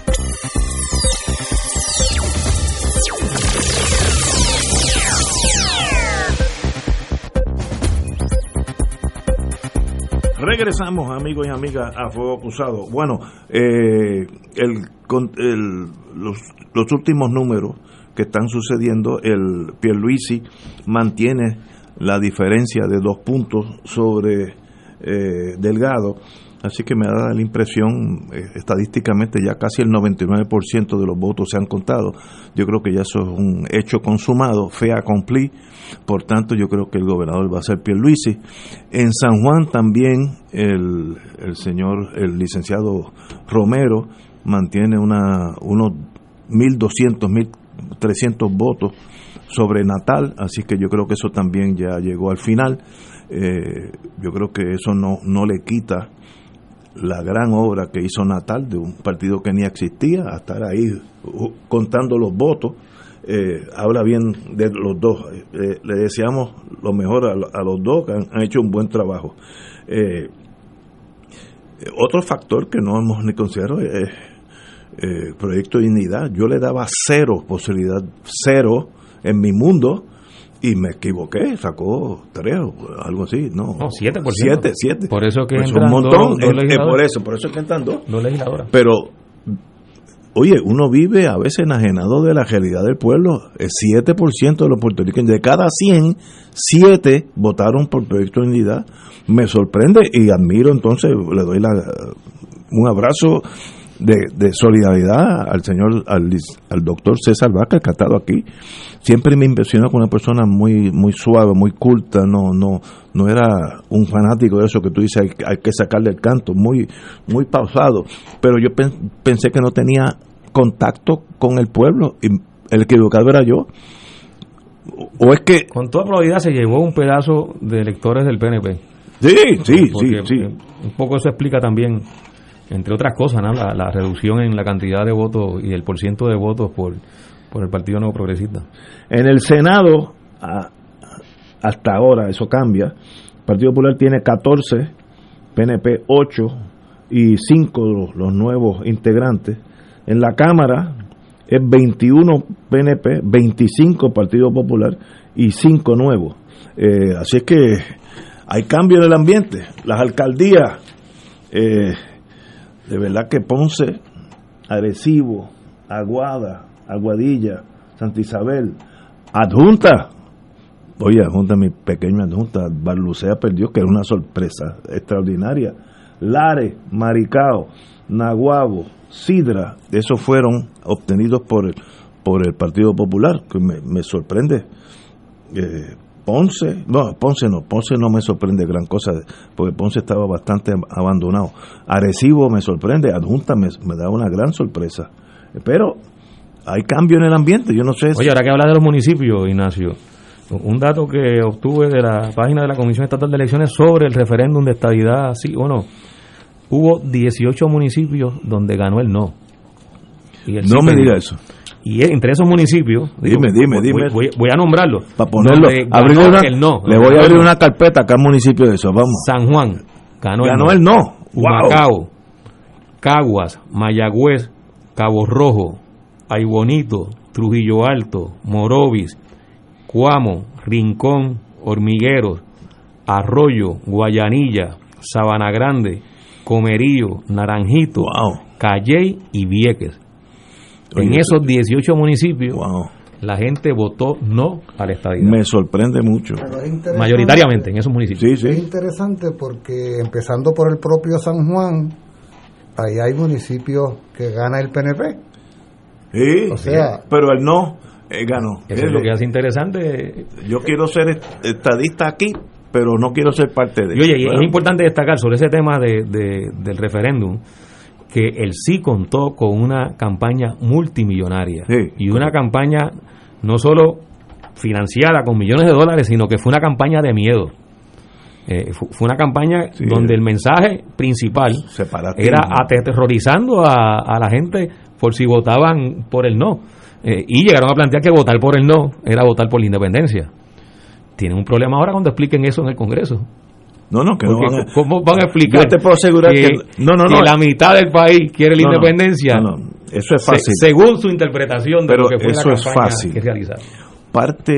Regresamos, amigos y amigas, a Fuego Cruzado. Bueno, eh, el, el, los, los, últimos números que están sucediendo, el Pierluisi mantiene la diferencia de dos puntos sobre eh, Delgado Así que me da la impresión, eh, estadísticamente ya casi el 99% de los votos se han contado. Yo creo que ya eso es un hecho consumado, fe accompli. Por tanto, yo creo que el gobernador va a ser Pierluisi. En San Juan también el, el señor, el licenciado Romero, mantiene una, unos 1.200, 1.300 votos sobre Natal, así que yo creo que eso también ya llegó al final. Eh, yo creo que eso no, no le quita la gran obra que hizo Natal de un partido que ni existía, a estar ahí contando los votos, eh, habla bien de los dos. Eh, le deseamos lo mejor a, los dos que han, hecho un buen trabajo. Eh, otro factor que no hemos ni considerado es el Proyecto de Dignidad. Yo le daba cero posibilidad, cero en mi mundo y me equivoqué, sacó tres o algo así, no. No, siete por Siete, siete. Por eso que pues un montón, por eso, por eso es que entran dos. Pero, oye, uno vive a veces enajenado de la realidad del pueblo. El 7% de los puertorriqueños, de cada 100, 7 votaron por Proyecto de Unidad. Me sorprende y admiro, entonces le doy la, un abrazo de, solidaridad al señor, al, al doctor César Vaca, que ha estado aquí. Siempre me impresionó con una persona muy muy suave, muy culta, no no no era un fanático de eso que tú dices, hay, que sacarle el canto, muy muy pausado. Pero yo pensé que no tenía contacto con el pueblo y el equivocado era yo. O es que... Con toda probabilidad se llevó un pedazo de electores del PNP. Sí, sí, sí, sí. Un poco eso explica también entre otras cosas, la, reducción en la cantidad de votos y el porciento de votos por, por el Partido Nuevo Progresista. En el Senado, hasta ahora, eso cambia. El Partido Popular tiene 14, PNP 8 y 5 los, los nuevos integrantes. En la Cámara es 21 PNP, 25 Partido Popular y 5 nuevos. Eh, así es que hay cambio en el ambiente. Las alcaldías eh, de verdad que Ponce, Arecibo, Aguada, Aguadilla, Santa Isabel, adjunta, oye, adjunta, mi pequeña adjunta, Barlucea perdió, que era una sorpresa extraordinaria. Lare, Maricao, Naguabo, Sidra, esos fueron obtenidos por el, por el Partido Popular, que me, me sorprende. Eh, Ponce, no, Ponce no, Ponce no me sorprende gran cosa, porque Ponce estaba bastante abandonado. Arecibo me sorprende, Adjunta me, da una gran sorpresa. Pero hay cambio en el ambiente, yo no sé. Oye, ahora que hablas de los municipios, Ignacio, un dato que obtuve de la página de la Comisión Estatal de Elecciones sobre el referéndum de estabilidad, sí o no, hubo 18 municipios donde ganó el no. no me diga eso. Y entre esos municipios, dime, dime, dime. Voy, a nombrarlo. Para ponerlo, abrir una, le voy a abrir una carpeta acá al municipio de eso, vamos. San Juan, ganó, el no. Humacao, Caguas, Mayagüez, Cabo Rojo, Aybonito, Trujillo Alto, Morovis, Cuamo, Rincón, Hormigueros, Arroyo, Guayanilla, Sabana Grande, Comerío, Naranjito, Calley y Vieques. en esos 18 municipios, la gente votó no a la estadidad. Me sorprende mucho. Mayoritariamente en esos municipios. Es interesante porque empezando por el propio San Juan, ahí hay municipios que gana el PNP. Sí, O sea- pero él no eh, ganó. Eso es lo que hace interesante. Yo quiero ser est- estadista aquí, pero no quiero ser parte de Y oye, es importante destacar sobre ese tema de, de- del referéndum que el sí contó con una campaña multimillonaria y una campaña no solo financiada con millones de dólares, sino que fue una campaña de miedo. Eh, fu- fue una campaña donde el mensaje principal era aterrorizando a, a la gente por si votaban por el no. Eh, y llegaron a plantear que votar por el no era votar por la independencia. Tienen un problema ahora cuando expliquen eso en el Congreso. No, no, que no van a- ¿Cómo van a explicar? Yo te puedo asegurar que- no, no, que no. la mitad del país quiere la independencia. no, no, eso es se- fácil. según su interpretación de Pero lo que fue eso la es fácil. que realizaron. Parte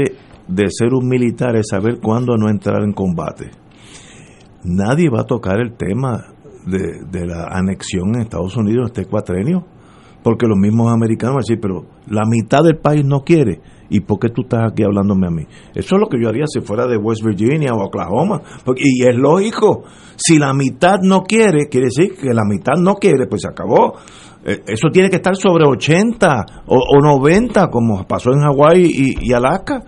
de ser un militar es saber cuándo no entrar en combate. Nadie va a tocar el tema de, de la anexión en Estados Unidos este cuatrenio, porque los mismos americanos van a decir, pero la mitad del país no quiere. ¿Y por qué tú estás aquí hablándome a mí? Eso es lo que yo haría si fuera de West Virginia o Oklahoma. Porque- y es lógico, si la mitad no quiere, quiere decir que la mitad no quiere, pues se acabó. Eh, Eso tiene que estar sobre 80 o, o 90, como pasó en Hawái y, y Alaska.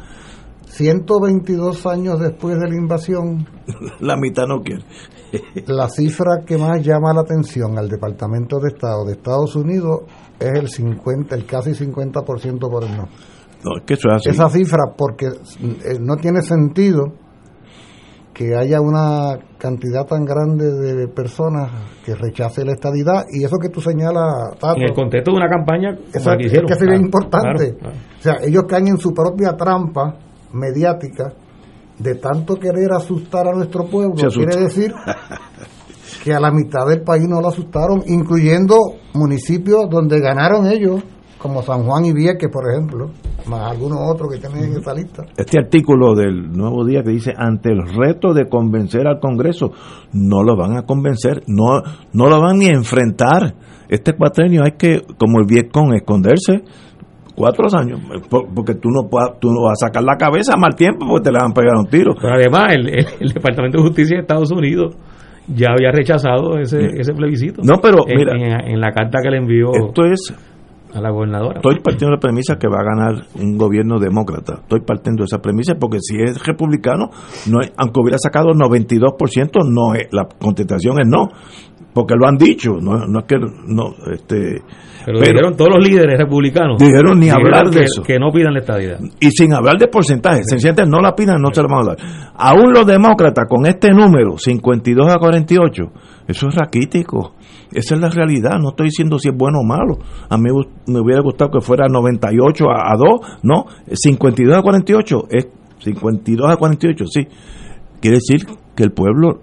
122 años después de la invasión, La mitad no quiere. la cifra que más llama la atención al Departamento de Estado de Estados Unidos es el 50, el casi 50% por el no. No, es que eso es así. Esa cifra, porque eh, no tiene sentido que haya una cantidad tan grande de personas que rechace la estadidad y eso que tú señalas, Tato, En el contexto de una campaña que es hicieron. que sería Claro, importante. claro, claro. O sea, ellos caen en su propia trampa mediática de tanto querer asustar a nuestro pueblo. Quiere decir que a la mitad del país no lo asustaron, incluyendo municipios donde ganaron ellos, como San Juan y Vieques, por ejemplo, más algunos otros que tienen en esa lista. Este artículo del Nuevo Día que dice, ante el reto de convencer al Congreso, no lo van a convencer, no, no lo van ni a enfrentar. Este cuatrenio hay que, como el Vietcong, esconderse cuatro años, por- porque tú no, puedas- tú no vas a sacar la cabeza a mal tiempo porque te le van a pegar un tiro. Pero además, el, el- el Departamento de Justicia de Estados Unidos ya había rechazado ese, ese plebiscito. No, pero En- mira, en, en la carta que le envió Esto es a la gobernadora. Estoy partiendo de la premisa que va a ganar un gobierno demócrata. Estoy partiendo de esa premisa porque si es republicano, no es- aunque hubiera sacado 92%, no es, la contestación es no. Porque lo han dicho, no, no es que no, este, Pero, dijeron todos los líderes republicanos. Dijeron ni hablar de que- eso. Que no pidan la estadidad. y sin hablar de porcentaje, sencillamente no la pidan, no se la van a dar. Aún los demócratas con este número, 52 a 48, eso es raquítico. Esa es la realidad, no estoy diciendo si es bueno o malo. A mí me hubiera gustado que fuera 98 a, a 2, no, 52 a 48 es 52 a 48, sí. Quiere decir que el pueblo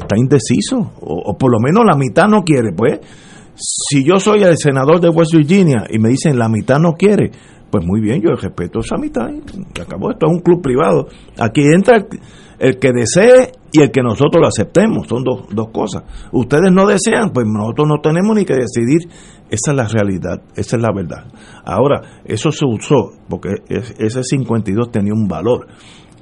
está indeciso, o, o por lo menos la mitad no quiere, pues. Si yo soy el senador de West Virginia y me dicen la mitad no quiere, pues muy bien, yo respeto esa mitad. y acabó, esto es un club privado. Aquí entra el, que desee y el que nosotros lo aceptemos, son dos, dos cosas. Ustedes no desean, pues nosotros no tenemos ni que decidir. Esa es la realidad, esa es la verdad. Ahora, eso se usó porque es- ese 52 tenía un valor,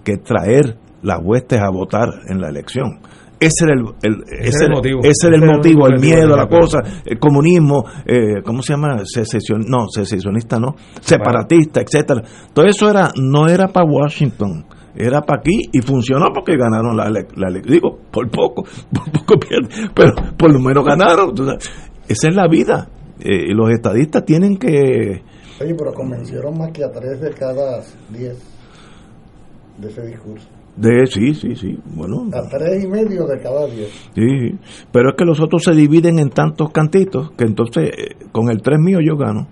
que traer las huestes a votar en la elección. Ese era el, el- ese era el motivo. ese era el Ese era el motivo, el miedo, la cosa, el comunismo, eh, ¿cómo se llama? Secesión, no, secesionista no, separatista, etcétera. Todo eso era no era para Washington, era para aquí y funcionó porque ganaron la, la digo, por poco, por poco pierden, pero por lo menos ganaron. Esa es la vida. Eh, y los estadistas tienen que Oye, pero convencieron más que a tres de cada diez de ese discurso. De sí, sí, sí, bueno, A tres y medio de cada diez. Sí, pero es que los otros se dividen en tantos cantitos que entonces eh, con el 3 mío yo gano.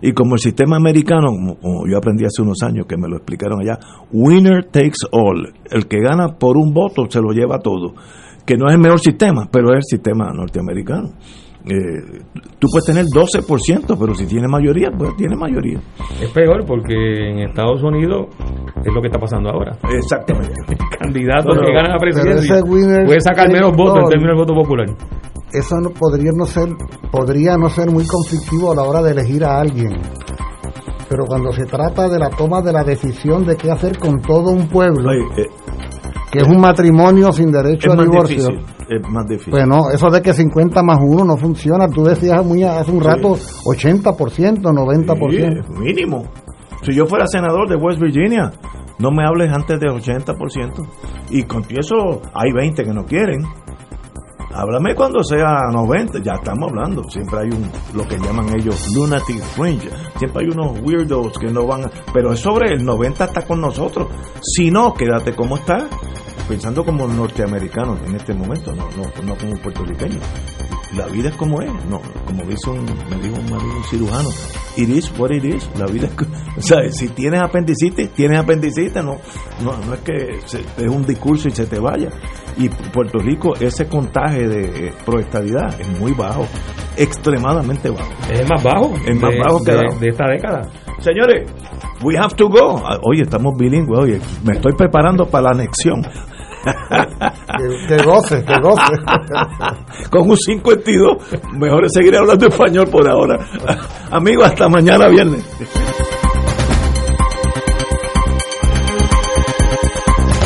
Y como el sistema americano, como yo aprendí hace unos años que me lo explicaron allá, winner takes all. El que gana por un voto se lo lleva todo. Que no es el mejor sistema, pero es el sistema norteamericano. Eh, tú puedes tener 12%, pero si tienes mayoría, pues tienes mayoría. Es peor porque en Estados Unidos es lo que está pasando ahora. Exactamente. Candidato Pero- que gana la presidencia puede sacar menos votos en términos del voto popular. eso no podría no ser podría no ser muy conflictivo a la hora de elegir a alguien pero cuando se trata de la toma de la decisión de qué hacer con todo un pueblo eh, que es un matrimonio sin derecho es a divorcio difícil, es más difícil. pues no, eso de que 50 más 1 no funciona. Tú decías muy hace un rato 80%, 90%. Sí, mínimo. Si yo fuera senador de West Virginia, no me hables antes del 80%. Y con eso hay 20 que no quieren. Háblame cuando sea 90, ya estamos hablando. Siempre hay un, lo que llaman ellos lunatic fringe. Siempre hay unos weirdos que no van, a- pero es sobre el 90 está con nosotros. Si no, quédate como está, pensando como norteamericanos en este momento, no, no, no como puertorriqueños. La vida es como es, no, como dice un, me dijo un cirujano, it is what it is, la vida es, o sea, si tienes apendicitis, tienes apendicitis, no, no, no es que se- es un discurso y se te vaya. Y Puerto Rico, ese contagio de eh, proestabilidad es muy bajo, extremadamente bajo. Es más bajo. Es más de- bajo que de, la- de esta década. Señores, we have to go. Ah, Oye, estamos bilingües, oye, me estoy preparando para la anexión. Que, goce, que goce. Con un 52, mejor es seguir hablando español por ahora. Amigos, hasta mañana viernes.